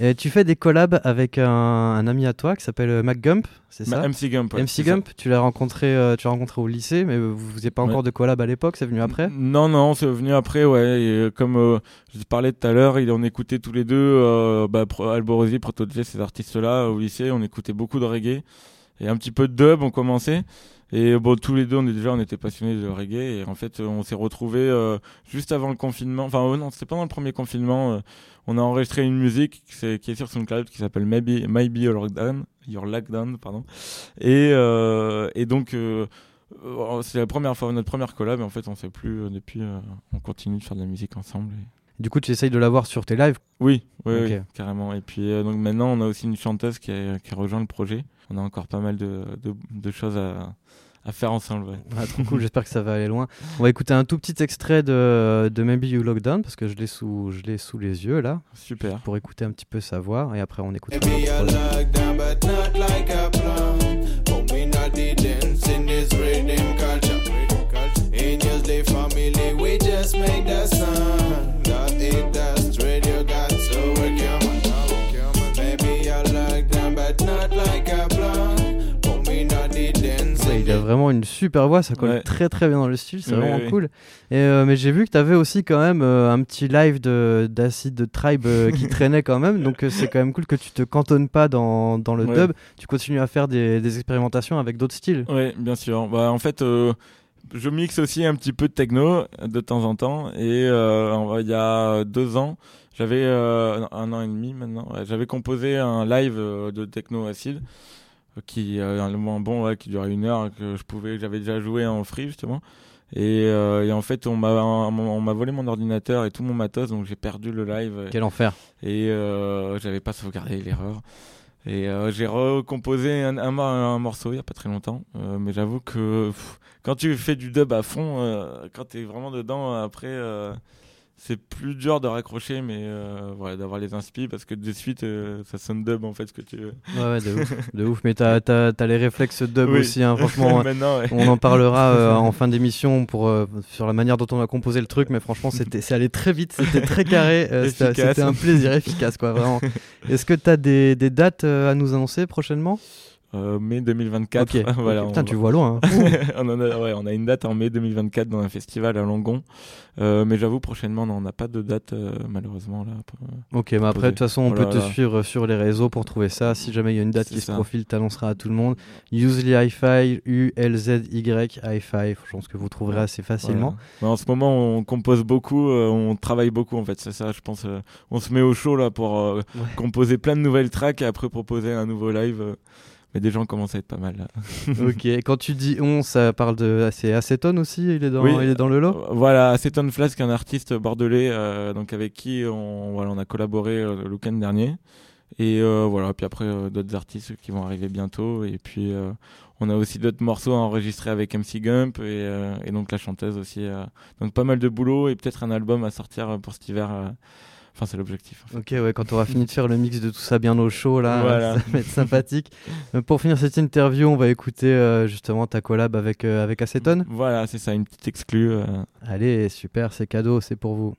Et tu fais des collabs avec un, un ami à toi qui s'appelle euh, Mac Gump, c'est ça? MC Gump. ouais, MC ça. Gump, tu l'as rencontré, euh, tu l'as rencontré au lycée, mais vous faisiez pas Ouais. encore de collab à l'époque, c'est venu après? Non, non, c'est venu après, ouais. Et, euh, comme euh, je te parlais tout à l'heure, on écoutait tous les deux euh, bah, Pro- Alborosi, Protoje, ces artistes-là au lycée. On écoutait beaucoup de reggae et un petit peu de dub. On commençait. Et bon, tous les deux, on est déjà, on était passionnés de reggae. Et en fait, on s'est retrouvés euh, juste avant le confinement. Enfin, euh, non, c'était pendant le premier confinement. euh, on a enregistré une musique qui, c'est- qui est sur SoundCloud qui s'appelle Maybe, Maybe Your Lockdown, Your Lockdown, pardon. Et, euh, et donc, euh, c'est la première fois, notre première collab. Et en fait, on sait plus depuis. on continue de faire de la musique ensemble. Du coup, tu essayes de l'avoir sur tes lives? Oui, oui, Ok. oui, carrément. Et puis euh, donc maintenant, on a aussi une chanteuse qui a, qui a rejoint le projet. On a encore pas mal de, de, de choses à, à faire ensemble. ouais. Ah, trop cool, j'espère que ça va aller loin. On va écouter un tout petit extrait de, de Maybe You Lockdown parce que je l'ai sous, je l'ai sous les yeux là Super. pour écouter un petit peu sa voix et après on écoute. Vraiment une super voix, ça colle Ouais. très très bien dans le style, c'est vraiment cool. Et, euh, mais j'ai vu que tu avais aussi quand même euh, un petit live de d'Acid Tribe euh, qui traînait quand même, donc c'est quand même cool que tu te cantonnes pas dans, dans le dub, tu continues à faire des, des expérimentations avec d'autres styles. Oui, bien sûr. Bah, en fait, je mixe aussi un petit peu de techno de temps en temps. Et il y a deux ans, j'avais un an et demi maintenant, j'avais composé un live de techno acide qui euh, un moment bon qui durait une heure que je pouvais j'avais déjà joué en free justement et, euh, et en fait on m'a on m'a volé mon ordinateur et tout mon matos donc j'ai perdu le live Quel enfer. et euh, j'avais pas sauvegardé l'erreur. Et euh, j'ai recomposé un, un, mor- un morceau il y a pas très longtemps, euh, mais j'avoue que pff, quand tu fais du dub à fond, quand t'es vraiment dedans, après c'est plus dur de raccrocher, mais euh, voilà, d'avoir les inspi parce que de suite euh, ça sonne dub en fait ce que tu veux. Ouais, ouais, de ouf, de ouf. Mais t'as as, les réflexes dub Oui. aussi, hein, franchement. Ouais. On en parlera euh, en fin d'émission pour sur la manière dont on a composé le truc, mais franchement, c'était c'est allé très vite, c'était très carré, c'était un plaisir efficace, quoi, vraiment. Est-ce que tu as des, des dates à nous annoncer prochainement? Euh, mai 2024. Ok. voilà, ok. Putain, on- tu vois loin. hein. on, en a, ouais, on a une date en mai 2024 dans un festival à Longon. Euh, mais j'avoue, prochainement, non, on n'a pas de date, euh, malheureusement. Là, Ok, mais après, de toute façon, on peut te suivre sur les réseaux pour trouver ça. Si jamais il y a une date qui se profile, t'annonceras à tout le monde. Usually Hi-Fi, U-L-Z-Y, Hi-Fi. Je pense que vous trouverez assez facilement. Voilà. En ce moment, on compose beaucoup, on travaille beaucoup en fait. C'est ça, je pense. on se met au chaud là pour Ouais. composer plein de nouvelles tracks et après proposer un nouveau live. Mais des gens commencent à être pas mal là. ok, quand tu dis on, ça parle de. C'est Acetone aussi Il est dans, Oui. il est dans le lot Euh, Voilà, Aceton Flask, un artiste bordelais, euh, donc avec qui on, voilà, on a collaboré euh, le week-end dernier. Et euh, voilà, puis après d'autres artistes qui vont arriver bientôt. Et puis on a aussi d'autres morceaux à enregistrer avec MC Gump et, et donc la chanteuse aussi. donc pas mal de boulot et peut-être un album à sortir pour cet hiver. Enfin, c'est l'objectif. en fait. Ok, ouais, quand on aura fini de faire le mix de tout ça bien au chaud, là, Voilà. ça va être sympathique. Euh, Pour finir cette interview, on va écouter euh, justement ta collab avec, euh, avec Acetone. Voilà, c'est ça, une petite exclue. euh. Allez, super, c'est cadeau, c'est pour vous.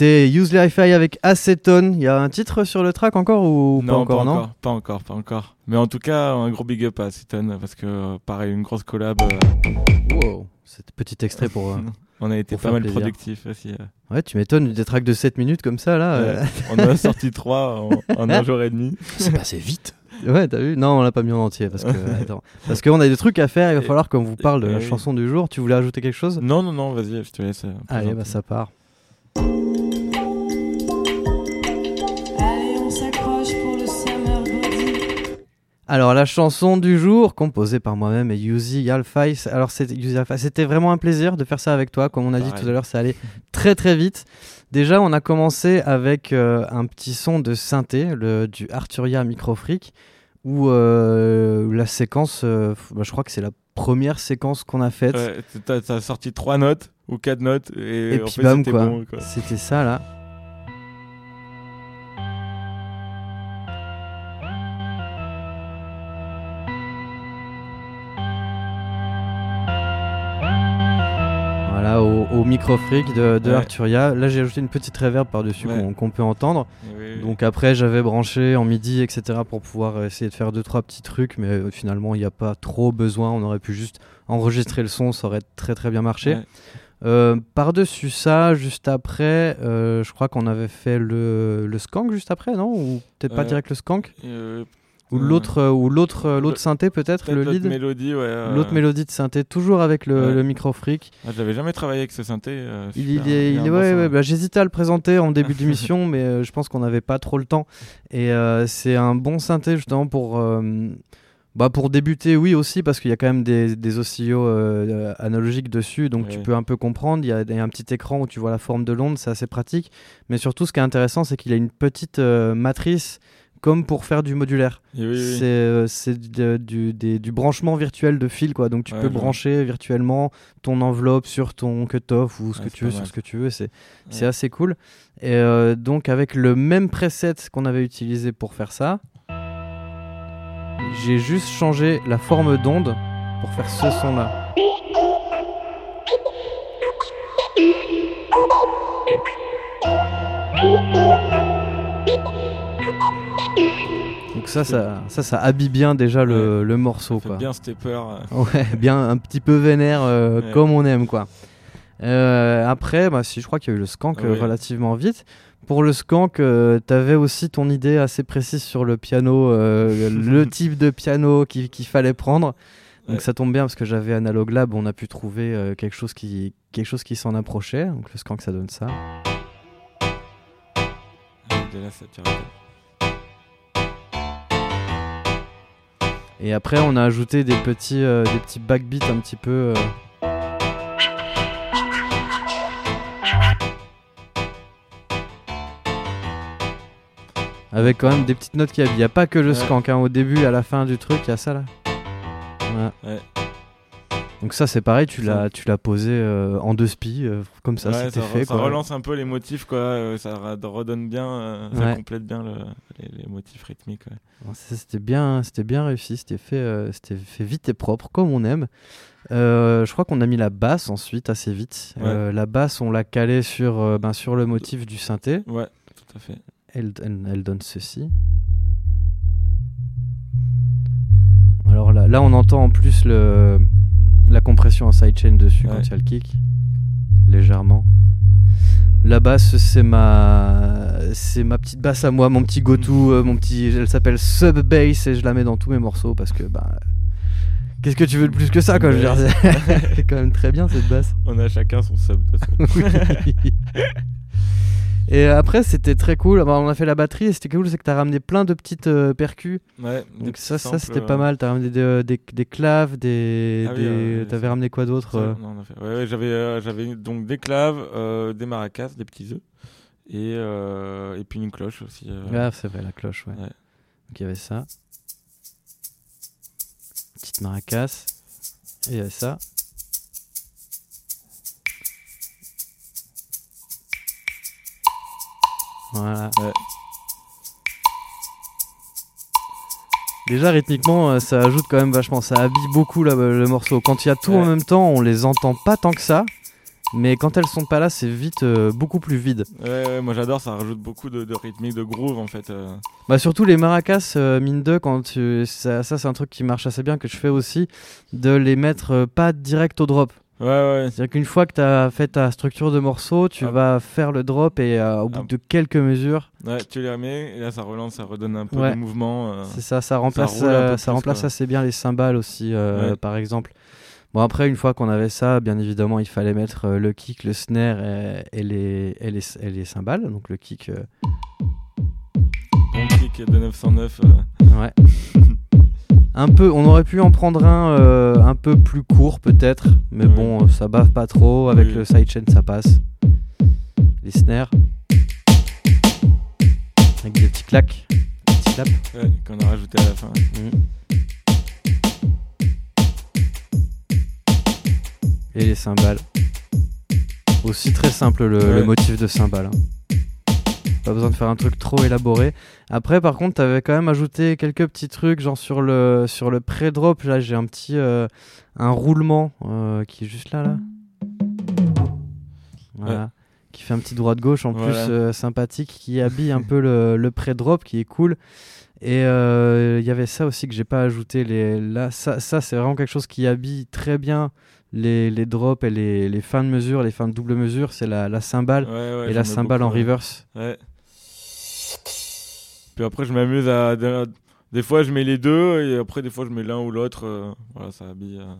C'était Use Hi-Fi avec Acetone. Il y a un titre sur le track encore ou non, pas encore, non Pas encore, pas encore. Mais en tout cas, un gros big up à Acetone parce que, euh, pareil, une grosse collab. euh, Wow, cet petit extrait pour. euh, on a été pas mal plaisir. productifs aussi. euh. Ouais, tu m'étonnes, des tracks de 7 minutes comme ça là. Ouais. on a sorti trois en, en un jour et demi. C'est passé vite. Ouais, t'as vu? Non, on l'a pas mis en entier parce que attends, parce qu'on a des trucs à faire. Il va falloir qu'on vous parle de la chanson du jour. Tu voulais ajouter quelque chose? Non, non, non, vas-y, je te laisse. Allez, bah ça part. Alors la chanson du jour, composée par moi-même et Yuzi Alfai. Alors c'était vraiment un plaisir de faire ça avec toi. Comme on a dit tout à l'heure, ça allait très très vite. Déjà, on a commencé avec euh, un petit son de synthé, le, du Arturia Microfreak, où euh, la séquence, euh, bah, je crois que c'est la première séquence qu'on a faite. Ouais, t'as- sorti trois notes ou quatre notes et, et en puis bam c'était quoi. bon, quoi. C'était ça là. Voilà, au, au micro-freak de, de Ouais. Arturia. Là, j'ai ajouté une petite reverb par-dessus Ouais. qu'on peut entendre. Oui. Donc après, j'avais branché en midi, etc. pour pouvoir essayer de faire deux trois petits trucs, mais euh, finalement, il n'y a pas trop besoin. On aurait pu juste enregistrer le son, ça aurait très très bien marché. Ouais. Euh, Par-dessus ça, juste après, euh, je crois qu'on avait fait le, le skank juste après, non? Ou peut-être pas direct le skank? Ou euh, l'autre ou l'autre euh, l'autre le- synthé peut-être, le l'autre lead mélodie, ouais. euh, L'autre mélodie de synthé, toujours avec le, Ouais. le micro freak. ah, J'avais jamais travaillé avec ce synthé. euh, Il, est, il ouais, ouais, bah, j'hésitais à le présenter en début d'émission, mais euh, je pense qu'on n'avait pas trop le temps. Et c'est un bon synthé justement pour, bah, pour débuter, oui aussi, parce qu'il y a quand même des, des oscillos analogiques dessus, donc tu peux un peu comprendre. Il y, y a un petit écran où tu vois la forme de l'onde, c'est assez pratique. Mais surtout, ce qui est intéressant, c'est qu'il a une petite matrice comme pour faire du modulaire. Oui, oui. C'est euh, de- du, des- du branchement virtuel de fil, quoi. Donc tu Ouais, peux brancher virtuellement ton enveloppe sur ton cutoff ou ce Ouais, que tu veux sur ce que tu veux. C'est c'est Ouais. assez cool. Et euh, donc avec le même preset qu'on avait utilisé pour faire ça, j'ai juste changé la forme d'onde pour faire ce son-là. Ça, ça, ça, ça habille bien déjà le, le morceau. Ça Quoi. bien stepper. euh, Ouais, bien un petit peu vénère euh, Ouais. comme on aime quoi. Euh, après, bah, si je crois qu'il y a eu le skank Ouais. relativement vite. Pour le skank, t'avais aussi ton idée assez précise sur le piano, le type de piano qu'il fallait prendre. Donc ça tombe bien parce que j'avais Analog Lab, on a pu trouver quelque chose qui, quelque chose qui s'en approchait. Donc le skank ça donne ça. de la saturité. Et après on a ajouté des petits, euh, des petits backbeats un petit peu. euh, Avec quand même des petites notes qui. Il n'y a pas que le Ouais. skank. hein. Au début et à la fin du truc, il y a ça là. Voilà. Ouais. Donc ça c'est pareil, tu l'as, tu l'as posé euh, en deux spi, euh, comme ça Ouais, c'était fait. ça quoi. relance un peu les motifs, quoi. euh, ça redonne bien, euh, ça complète bien le- les, les motifs rythmiques. ouais. C'était bien, c'était bien réussi, c'était fait, c'était fait vite et propre, comme on aime. Je crois qu'on a mis la basse ensuite assez vite. La basse, on l'a calée sur, ben, sur le motif du synthé. Ouais, tout à fait. Elle, elle- elle donne ceci. Alors là, là, on entend en plus le, la compression en sidechain dessus Ouais. quand il y a le kick, légèrement. La basse, c'est ma, c'est ma petite basse à moi, mon petit go-to, euh, mon petit, elle s'appelle Sub Bass et je la mets dans tous mes morceaux parce que bah, qu'est-ce que tu veux de plus que ça quoi, je veux dire, c'est c'est quand même très bien cette basse. On a chacun son sub, de toute façon. Et après, c'était très cool. Bah, on a fait la batterie et c'était cool, c'est que tu as ramené plein de petites euh, percus. Ouais, Donc ça, ça c'était euh, pas mal. Tu as ramené des, des, des claves, des. Ah oui, des- euh, T'avais ramené quoi d'autre euh fait- ouais, ouais, j'avais, euh, j'avais donc des claves, euh, des maracas, des petits œufs, et, euh, et puis une cloche aussi. euh. Ah, c'est vrai, la cloche, ouais. Ouais. Donc il y avait ça. Petite maracas. Et il y avait ça. Voilà. Ouais. Déjà rythmiquement, euh, ça ajoute quand même vachement, ça habille beaucoup là, le morceau. Quand il y a tout en même temps, on les entend pas tant que ça, mais quand elles sont pas là, c'est vite euh, beaucoup plus vide. Ouais, ouais, moi j'adore, ça rajoute beaucoup de, de rythmique, de groove en fait. euh. Bah surtout les maracas euh, mine 2 quand tu... ça, ça c'est un truc qui marche assez bien que je fais aussi de les mettre pas direct au drop Ouais, ouais. C'est-à-dire qu'une fois que tu as fait ta structure de morceaux, tu Ah. vas faire le drop et euh, au bout Ah. de quelques mesures, Ouais, tu les remets, et là ça relance, ça redonne un peu de mouvement. euh. c'est ça, ça remplace, euh, ça plus, remplace quoi. assez bien les cymbales aussi, euh, par exemple. Bon, après, une fois qu'on avait ça, bien évidemment, il fallait mettre euh, le kick, le snare et, et les, et, les, et les cymbales. Donc le kick, euh, Bon kick de 909. euh. ouais. un peu, on aurait pu en prendre un euh, un peu plus court peut-être, mais Oui. bon, ça bave pas trop. Avec Oui. le sidechain, ça passe. Les snares. Avec des petits claques, des petits claps. Ouais, qu'on a rajouté à la fin. Mhm. Et les cymbales. Aussi très simple le, Ouais. le motif de cymbales. hein. Pas besoin de faire un truc trop élaboré. Après, par contre, t'avais quand même ajouté quelques petits trucs, genre sur le sur le pré-drop. Là, j'ai un petit euh, un roulement euh, qui est juste là, là. Voilà. Qui fait un petit droit de gauche en Voilà. plus euh, sympathique, qui habille un peu le, le pré-drop, qui est cool. Et euh, il y avait ça aussi que j'ai pas ajouté. Les, là, ça, ça c'est vraiment quelque chose qui habille très bien les, les drops et les, les fins de mesure, les fins de double mesure. C'est la, la cymbale Ouais, ouais, et la cymbale en beaucoup, ouais. reverse. Puis après, je m'amuse à. à- Des fois, je mets les deux, et après, des fois, je mets l'un ou l'autre. euh, Voilà, ça habille. euh,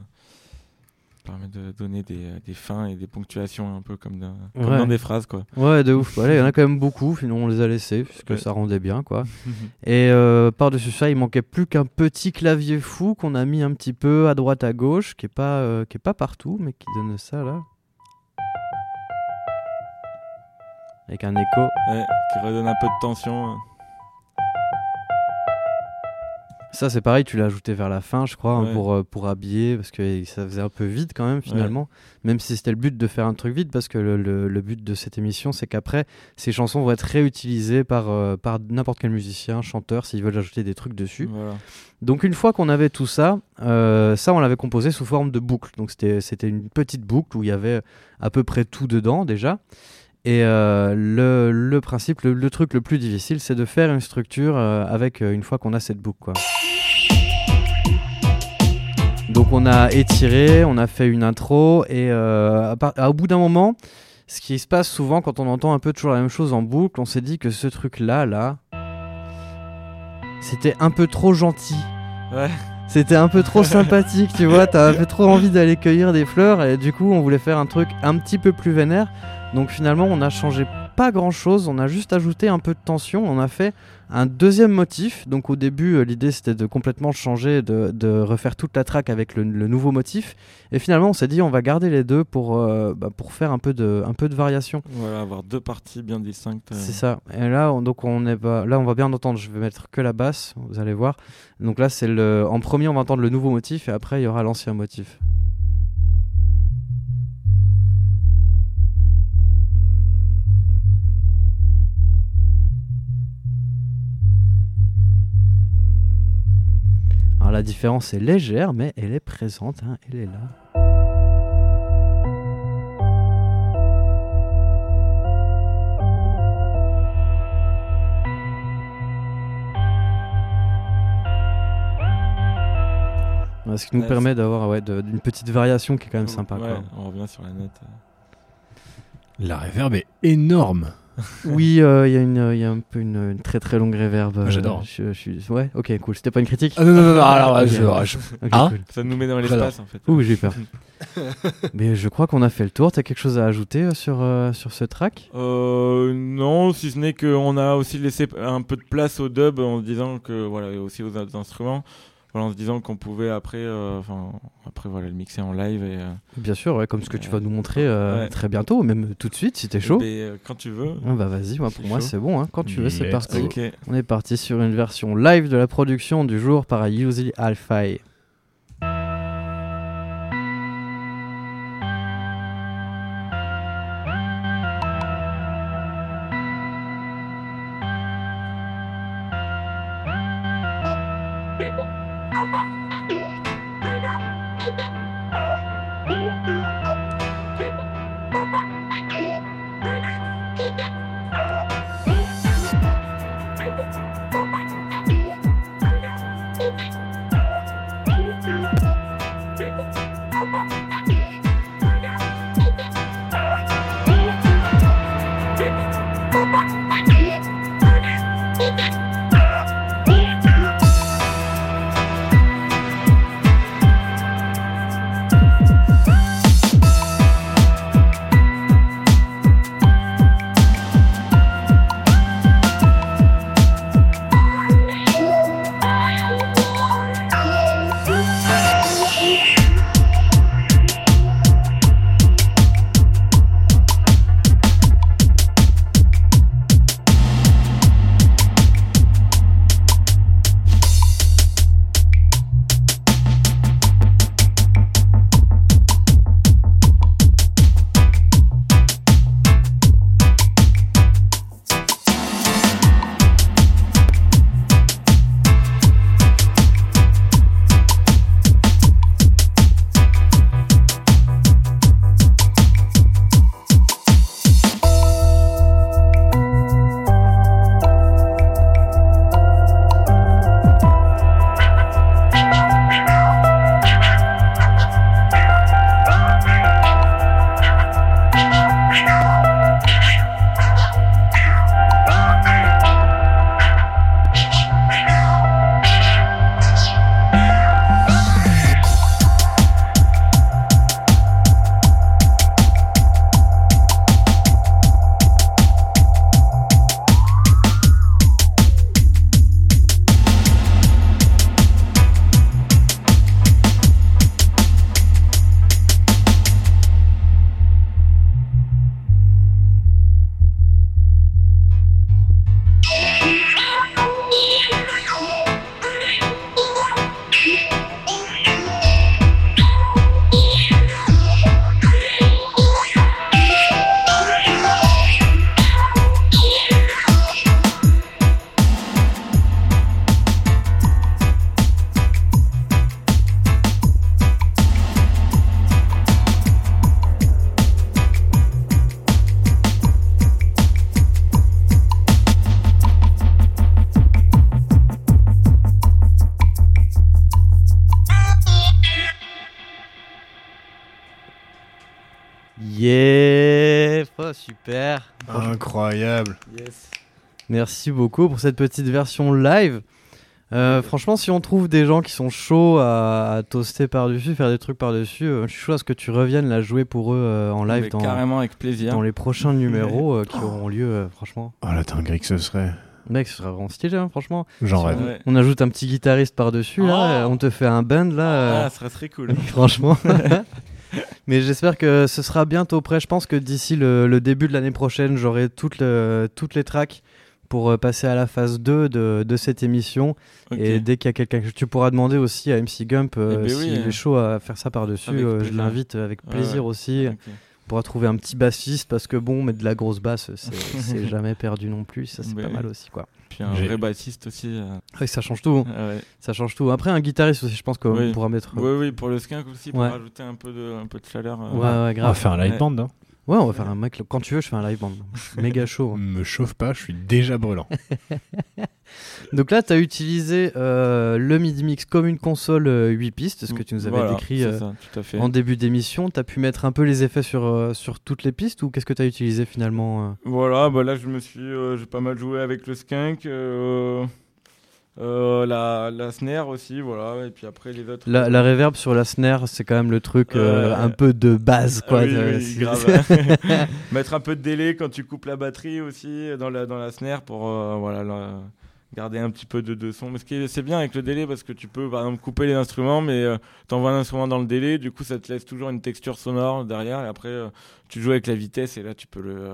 permet de donner des, des fins et des ponctuations un peu comme dans, comme Ouais. dans des phrases, quoi. Ouais, de ouf. Voilà, Il y en a quand même beaucoup, sinon on les a laissés, puisque Ouais. ça rendait bien, quoi. Et euh, par-dessus ça, il manquait plus qu'un petit clavier fou qu'on a mis un petit peu à droite à gauche, qui est pas, euh, qui est pas partout, mais qui donne ça là. Avec un écho. Ouais, qui redonne un peu de tension. Ça, c'est pareil, tu l'as ajouté vers la fin, je crois, hein, pour, euh, pour habiller, parce que ça faisait un peu vide quand même, finalement. Même si c'était le but de faire un truc vide, parce que le, le- le but de cette émission, c'est qu'après, ces chansons vont être réutilisées par, euh, par n'importe quel musicien, chanteur, s'ils veulent ajouter des trucs dessus. Voilà. Donc, une fois qu'on avait tout ça, euh, ça, on l'avait composé sous forme de boucle. Donc, c'était c'était une petite boucle où il y avait à peu près tout dedans, déjà. Et euh, le, le principe, le, le truc le plus difficile, c'est de faire une structure euh, avec euh, une fois qu'on a cette boucle, quoi. Donc on a étiré, on a fait une intro et euh, à au bout d'un moment, ce qui se passe souvent quand on entend un peu toujours la même chose en boucle, on s'est dit que ce truc-là, là, c'était un peu trop gentil. Ouais. C'était un peu trop sympathique, tu vois, t'as un peu trop envie d'aller cueillir des fleurs et du coup on voulait faire un truc un petit peu plus vénère. Donc finalement on a changé pas grand chose, on a juste ajouté un peu de tension, on a fait un deuxième motif. Donc au début euh, l'idée c'était de complètement changer, de, de refaire toute la track avec le, le nouveau motif. Et finalement on s'est dit on va garder les deux pour, euh, bah, pour faire un peu de, un peu de variation. Voilà, avoir deux parties bien distinctes. euh. C'est ça. Et là, on, donc on est là, on va bien entendre. Je vais mettre que la basse, vous allez voir. Donc là, c'est le, en premier, on va entendre le nouveau motif et après, il y aura l'ancien motif. Alors la différence est légère, mais elle est présente. hein, elle est là. Ce qui nous Ouais, permet d'avoir ouais, une petite variation qui est quand même sympa. Ouais, quoi. on revient sur la note. La reverb est énorme. Oui, euh, il y, a une- il y a un peu une, une très très longue réverb. euh, j'adore. Je, je suis... Ouais, ok, cool. C'était pas une critique Ah non, non, non, non, alors, Ok. je- je- Ok, Ah cool. Ça nous met dans l'espace en fait. Ouh, j'ai eu peur. Mais je crois qu'on a fait le tour. T'as quelque chose à ajouter euh, sur, euh, sur ce track? Euh, non, si ce n'est qu'on a aussi laissé un peu de place au dub en disant que voilà, et aussi aux autres instruments, en se disant qu'on pouvait après, euh, après voilà, le mixer en live. Et, euh, Bien sûr, ouais, comme ce que tu vas nous montrer euh, très bientôt, même tout de suite si t'es chaud. Quand tu veux. Ah, bah vas-y, moi, pour moi c'est bon, hein. quand tu veux c'est parti. Okay. On est parti sur une version live de la production du jour par Yuzi Alfai. people. Thank you. Incroyable. Merci beaucoup pour cette petite version live. Euh, franchement, si on trouve des gens qui sont chauds à, à toaster par-dessus, faire des trucs par-dessus, euh, je suis chaud à ce que tu reviennes la jouer pour eux euh, en live Mais dans, carrément avec plaisir. dans les prochains numéros euh, qui auront lieu, euh, franchement. Oh la dinguerie que ce serait. Mec, ce serait vraiment stylé, hein, franchement. J'en rêve. Ouais. On ajoute un petit guitariste par-dessus, là, Oh. on te fait un band, là. euh, Ah, ça serait très cool. Franchement. Mais j'espère que ce sera bientôt prêt. Je pense que d'ici le, le début de l'année prochaine, j'aurai toutes, le- toutes les tracks pour euh, passer à la phase 2 de, de cette émission. Et dès qu'il y a quelqu'un que tu pourras demander aussi à MC Gump euh, Eh ben s'il euh, est chaud à faire ça par-dessus, euh, je l'invite avec plaisir ouais. aussi. On pourra trouver un petit bassiste parce que bon, mettre de la grosse basse, c'est jamais perdu non plus. Ça, c'est pas mal aussi, quoi. Puis un vrai bassiste aussi. euh, Ouais, ça change tout. ah ouais. Ça change tout. Après, un guitariste aussi, je pense qu'on Oui. pourra mettre. Oui, oui, pour le skunk aussi, pour Ouais. rajouter un peu de, un peu de chaleur. euh, Ouais, ouais, On va grave. faire un Ouais. band, hein. Ouais, on va faire un mec. Quand tu veux, je fais un live band. Méga chaud. hein. Me chauffe pas, je suis déjà brûlant. Donc là, tu as utilisé euh, le MIDI Mix comme une console euh, 8 pistes, ce que tu nous avais Voilà, décrit euh, ça, tout à fait. en début d'émission. Tu as pu mettre un peu les effets sur, euh, sur toutes les pistes ou qu'est-ce que tu as utilisé finalement euh? Voilà, bah là je me suis, euh, j'ai pas mal joué avec le skunk, euh, euh, la, la snare aussi, voilà, et puis après les autres. la, la reverb sur la snare, c'est quand même le truc euh, un peu de base. Quoi, Ah oui, de- oui, c'est- grave. Mettre un peu de délai quand tu coupes la batterie aussi dans la, dans la snare pour euh, voilà, la- garder un petit peu de, de son. Mais ce qui est- c'est bien avec le délai parce que tu peux par exemple couper les instruments, mais euh, t'envoies un instrument dans le délai, du coup ça te laisse toujours une texture sonore derrière, et après euh, tu joues avec la vitesse et là tu peux le.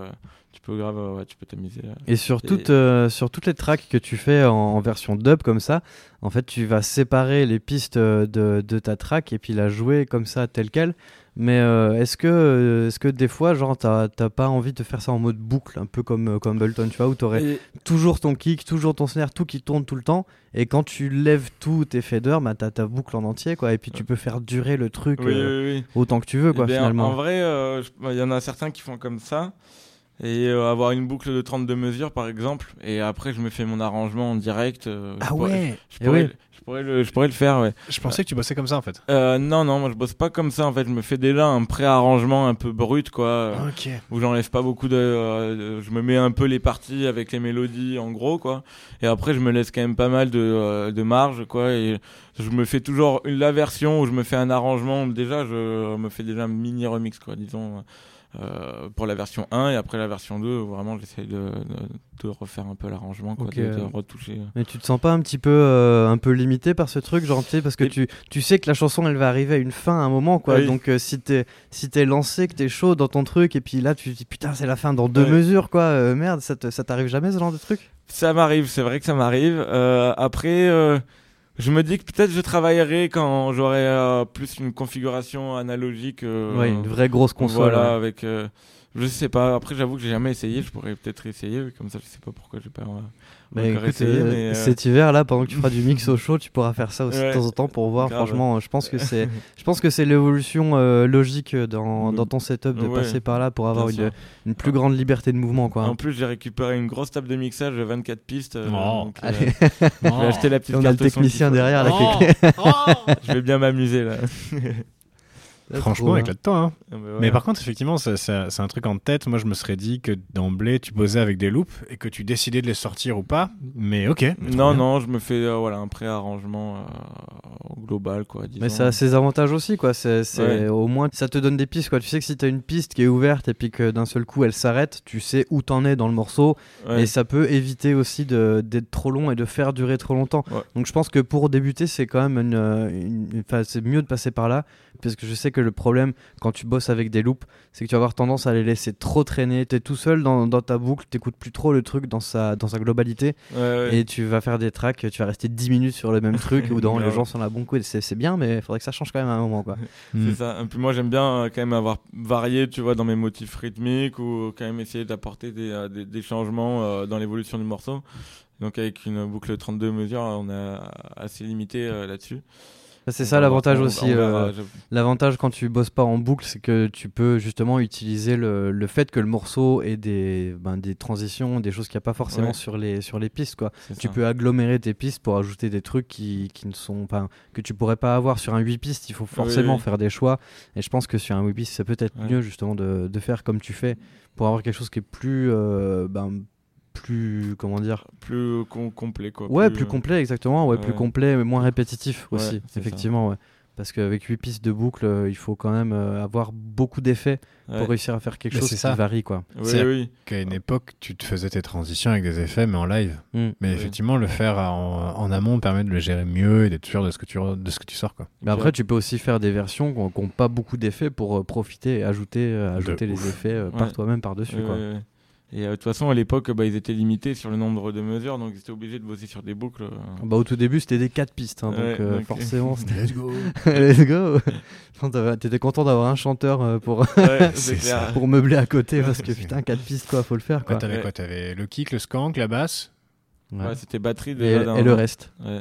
Tu peux grave, ouais, tu peux t'amuser. Et sur, Et- euh, sur toutes les tracks que tu fais en, en version dub comme ça, en fait, tu vas séparer les pistes euh, de, de ta track et puis la jouer comme ça, telle quelle. Mais euh, est-ce que, est-ce que des fois, genre, t'as t'as pas envie de faire ça en mode boucle, un peu comme, comme Ableton, tu vois, où t'aurais Et- toujours ton kick, toujours ton snare, tout qui tourne tout le temps, et quand tu lèves tous tes faders, bah, t'as ta boucle en entier, quoi, et puis tu peux faire durer le truc oui, euh, oui, oui. autant que tu veux, Eh quoi, bien, finalement. En vrai, euh, je- il y en a certains qui font comme ça. Et euh, avoir une boucle de 32 mesures, par exemple. Et après, je me fais mon arrangement en direct. euh, je Ah pourrais- ouais je Eh pourrais, je, pourrais le, je pourrais le faire, ouais. Je pensais que tu bossais comme ça en fait. Euh, non, non, moi je bosse pas comme ça en fait. Je me fais déjà un pré-arrangement un peu brut, quoi. euh, Ok. Où j'enlève pas beaucoup de, euh, de- Je me mets un peu les parties avec les mélodies en gros, quoi. Et après, je me laisse quand même pas mal de, euh, de marge, quoi. Et je me fais toujours une, la version où je me fais un arrangement. Déjà, je me fais déjà un mini remix, quoi, disons. euh, pour la version 1 et après la version 2 où vraiment j'essaie de, de, de refaire un peu l'arrangement quoi, Ok. de, de retoucher Mais tu te sens pas un petit peu, euh, un peu limité par ce truc, genre, tu sais, parce que Et- tu, tu sais que la chanson elle va arriver à une fin à un moment, quoi. Oui. Donc euh, si t'es si t'es lancé, que t'es chaud dans ton truc, et puis là tu te dis putain, c'est la fin dans deux Ouais. mesures, quoi. euh, merde, ça t'arrive jamais ce genre de truc? Ça m'arrive, c'est vrai que ça m'arrive. Euh, après, euh, je me dis que peut-être je travaillerai quand j'aurai euh, plus une configuration analogique. euh, Ouais, une vraie grosse console. Voilà, ouais. avec. euh, je sais pas. Après, j'avoue que j'ai jamais essayé. Je pourrais peut-être essayer. Comme ça, je sais pas pourquoi j'ai pas. Euh, écoute, euh, mais, euh, cet hiver là, pendant que tu feras du mix au chaud, tu pourras faire ça aussi de temps en temps pour voir. Grave. Franchement, je pense que c'est, je pense que c'est l'évolution euh, logique dans, Mm. dans ton setup de Ouais. passer par là pour avoir une, une plus grande liberté de mouvement, quoi. En plus, j'ai récupéré une grosse table de mixage de 24 pistes. euh, Oh. donc, euh, Allez. je vais acheter la petite Et on a le technicien derrière là Oh. Je vais bien m'amuser là. Franchement, Trop éclate-toi. Hein. Ah bah Mais voilà. par contre, effectivement, ça- ça- c'est un truc en tête. Moi, je me serais dit que d'emblée, tu posais avec des loops et que tu décidais de les sortir ou pas. Mais ok. mais Non, bien. non, je me fais euh, voilà, un pré-arrangement euh, global. Quoi, Mais ça a ses avantages aussi, quoi. C'est, c'est- Ouais. Au moins, ça te donne des pistes, quoi. Tu sais que si t'as une piste qui est ouverte et puis que d'un seul coup elle s'arrête, tu sais où t'en es dans le morceau. Ouais. Et ça peut éviter aussi de- d'être trop long et de faire durer trop longtemps. Ouais. Donc je pense que pour débuter, c'est quand même une, euh, une- une- enfin, c'est mieux de passer par là. Parce que je sais que le problème quand tu bosses avec des loops, c'est que tu vas avoir tendance à les laisser trop traîner. T'es tout seul dans, dans ta boucle, t'écoutes plus trop le truc dans sa, dans sa globalité. Ouais, ouais. Et tu vas faire des tracks, tu vas rester 10 minutes sur le même truc où dans les gens sont là, bon coup, c'est c'est bien, mais il faudrait que ça change quand même à un moment. Quoi. Mm. Ça. Et puis moi j'aime bien euh, quand même avoir varié, tu vois, dans mes motifs rythmiques ou quand même essayer d'apporter des, euh, des, des changements euh, dans l'évolution du morceau. Donc avec une boucle 32 mesures, on est assez limité là-dessus. Bah, c'est ça va l'avantage aussi. euh. L'avantage quand tu bosses pas en boucle, c'est que tu peux justement utiliser le, le fait que le morceau ait des, ben, des transitions, des choses qu'il n'y a pas forcément Ouais. sur, les, sur les pistes. Quoi. Tu ça. peux agglomérer tes pistes pour ajouter des trucs qui, qui ne sont enfin, que tu pourrais pas avoir sur un 8 pistes. Il faut forcément oui. faire des choix. Et je pense que sur un 8 pistes, c'est peut-être Ouais. mieux justement de, de faire comme tu fais pour avoir quelque chose qui est plus. euh, ben, plus. Comment dire plus com- complet quoi. Ouais, plus complet, exactement. Ouais, plus complet, mais moins répétitif Ouais, aussi, ça. effectivement. Ouais. Parce qu'avec 8 pistes de boucle, euh, il faut quand même euh, avoir beaucoup d'effets Ouais. pour réussir à faire quelque Mais chose qui ça. varie. Quoi. Oui, C'est- oui. Qu'à une époque, tu te faisais tes transitions avec des effets, mais en live. Mm. Mais Oui. effectivement, le faire en, en amont permet de le gérer mieux et d'être sûr de ce que tu, de ce que tu sors. Quoi. Mais après, tu peux aussi faire des versions qui n'ont pas beaucoup d'effets pour euh, profiter et ajouter, ajouter les ouf. effets euh, par Ouais. toi-même par-dessus. Ouais, quoi. Et euh, de toute façon, à l'époque, bah, ils étaient limités sur le nombre de mesures, donc ils étaient obligés de bosser sur des boucles. euh. Bah, au tout début, c'était des 4 pistes, hein, Ouais, donc, euh, donc, forcément, c'était Let's go let's go. T'étais content d'avoir un chanteur pour, Ouais, pour meubler à côté parce que putain, 4 pistes, quoi, faut le faire. Quoi. Ouais, T'avais Ouais. quoi T'avais le kick, le skank, la basse Ouais. Ouais, c'était batterie et, déjà. et le reste. Ouais,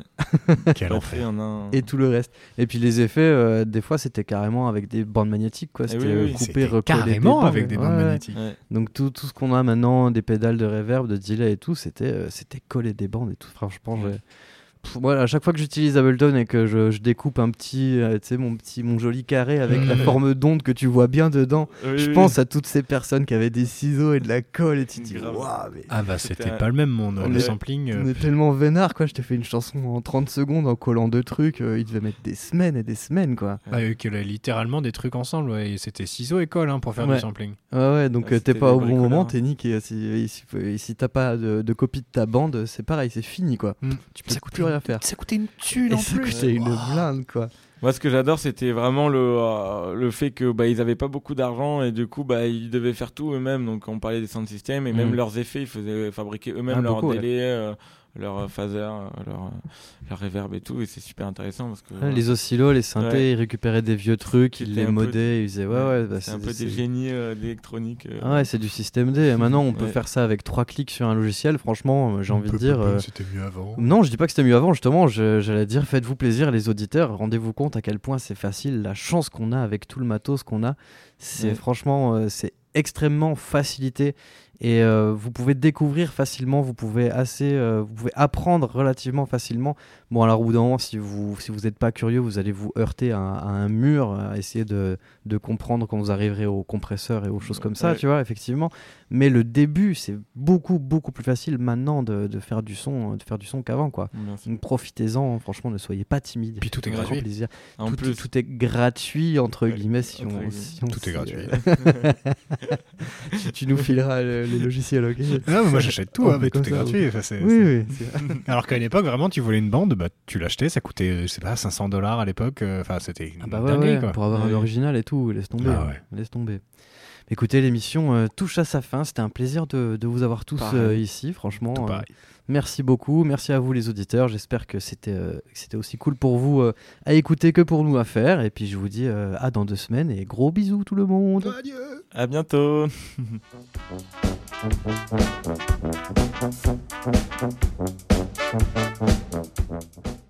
Quel enfer en un. et tout le reste. Et puis les effets, euh, des fois, c'était carrément avec des bandes magnétiques, quoi. Eh C'était oui, euh, oui. coupé, recollé. carrément des avec des bandes ouais. magnétiques. Ouais. Donc tout, tout ce qu'on a maintenant, des pédales de reverb, de delay et tout, c'était euh, c'était collé des bandes et tout. Franchement, j'ai- moi, à chaque fois que j'utilise Ableton et que je, je découpe un petit, euh, tu sais, mon petit, mon joli carré avec la Mm. forme d'onde que tu vois bien dedans, Oui, je oui. pense à toutes ces personnes qui avaient des ciseaux et de la colle et tu te dis, waouh, mais Ah bah C'était un- pas le même monde. On Le sampling, euh, on est tellement vénard, quoi. Je t'ai fait une chanson en 30 secondes en collant deux trucs. euh, il devait mettre des semaines et des semaines, quoi. avec euh, littéralement des trucs ensemble. ouais, et C'était ciseaux et colle hein, pour faire Ouais. du sampling. Ouais, ouais, donc euh, t'es pas au bon moment, t'es niqué. Si, si, si, si t'as pas de, de copie de ta bande, c'est pareil, c'est fini, quoi. Mm. Tu peux plus rien faire. Ça coûtait une thune Et en ça plus. coûtait une blinde, quoi. Moi, ce que j'adore, c'était vraiment le, euh, le fait que bah, ils avaient pas beaucoup d'argent et du coup, bah, ils devaient faire tout eux-mêmes. Donc, on parlait des sound systems et même Mhm. leurs effets, ils faisaient fabriquer eux-mêmes Ah, leurs ouais. délais, euh, leur phaser, euh, leur, euh, leur reverb et tout. Et c'est super intéressant parce que Ouais, voilà, Les oscillos, les synthés, Ouais. ils récupéraient des vieux trucs, ils les modaient, ils disaient ouais, ouais, bah, c'est un peu des génies euh, d'électronique. euh. Ah ouais, c'est du système D. Et maintenant, on peut Ouais. faire ça avec trois clics sur un logiciel. Franchement, euh, j'ai envie de dire. euh, C'était mieux avant. Non, je dis pas que c'était mieux avant, justement. J'allais dire, faites-vous plaisir, les auditeurs. Rendez-vous compte à quel point c'est facile, la chance qu'on a avec tout le matos qu'on a. C'est Ouais. franchement, euh, c'est extrêmement facilité et euh, vous pouvez découvrir facilement, vous pouvez assez, euh, vous pouvez apprendre relativement facilement. Bon, alors au bout d'un moment, si vous si vous n'êtes pas curieux, vous allez vous heurter à, un- à un mur, à essayer de, de comprendre quand vous arriverez au compresseur et aux choses comme ça, Ouais. tu vois, effectivement. Mais le début, c'est beaucoup beaucoup plus facile maintenant de, de faire du son, de faire du son qu'avant, quoi. Donc profitez-en, franchement, ne soyez pas timide. Puis tout est gratuit. plaisir. En tout, plus, tout est gratuit entre Ouais, guillemets si entre on, guillemets. si on Tout est gratuit. tu, tu nous fileras le- les logiciels, ok Non, mais moi j'achète tout, hein, fait mais tout est ça, gratuit. Enfin, c'est- Oui, c'est- oui. c'est- Alors qu'à une époque, vraiment, tu voulais une bande, bah, tu l'achetais, ça coûtait, je sais pas, 500 dollars à l'époque. euh, Enfin, c'était une Ah bah ouais, dinguerie, ouais, quoi. pour avoir Ouais. l'original et tout, laisse tomber. Ah ouais. Laisse tomber. Écoutez, l'émission euh, touche à sa fin. C'était un plaisir de, de vous avoir tous euh, ici, franchement. Tout euh, pareil. merci beaucoup. Merci à vous, les auditeurs. J'espère que c'était euh, que c'était aussi cool pour vous euh, à écouter que pour nous à faire. Et puis, je vous dis euh, à dans deux semaines et gros bisous, tout le monde. Adieu à bientôt. Thank you.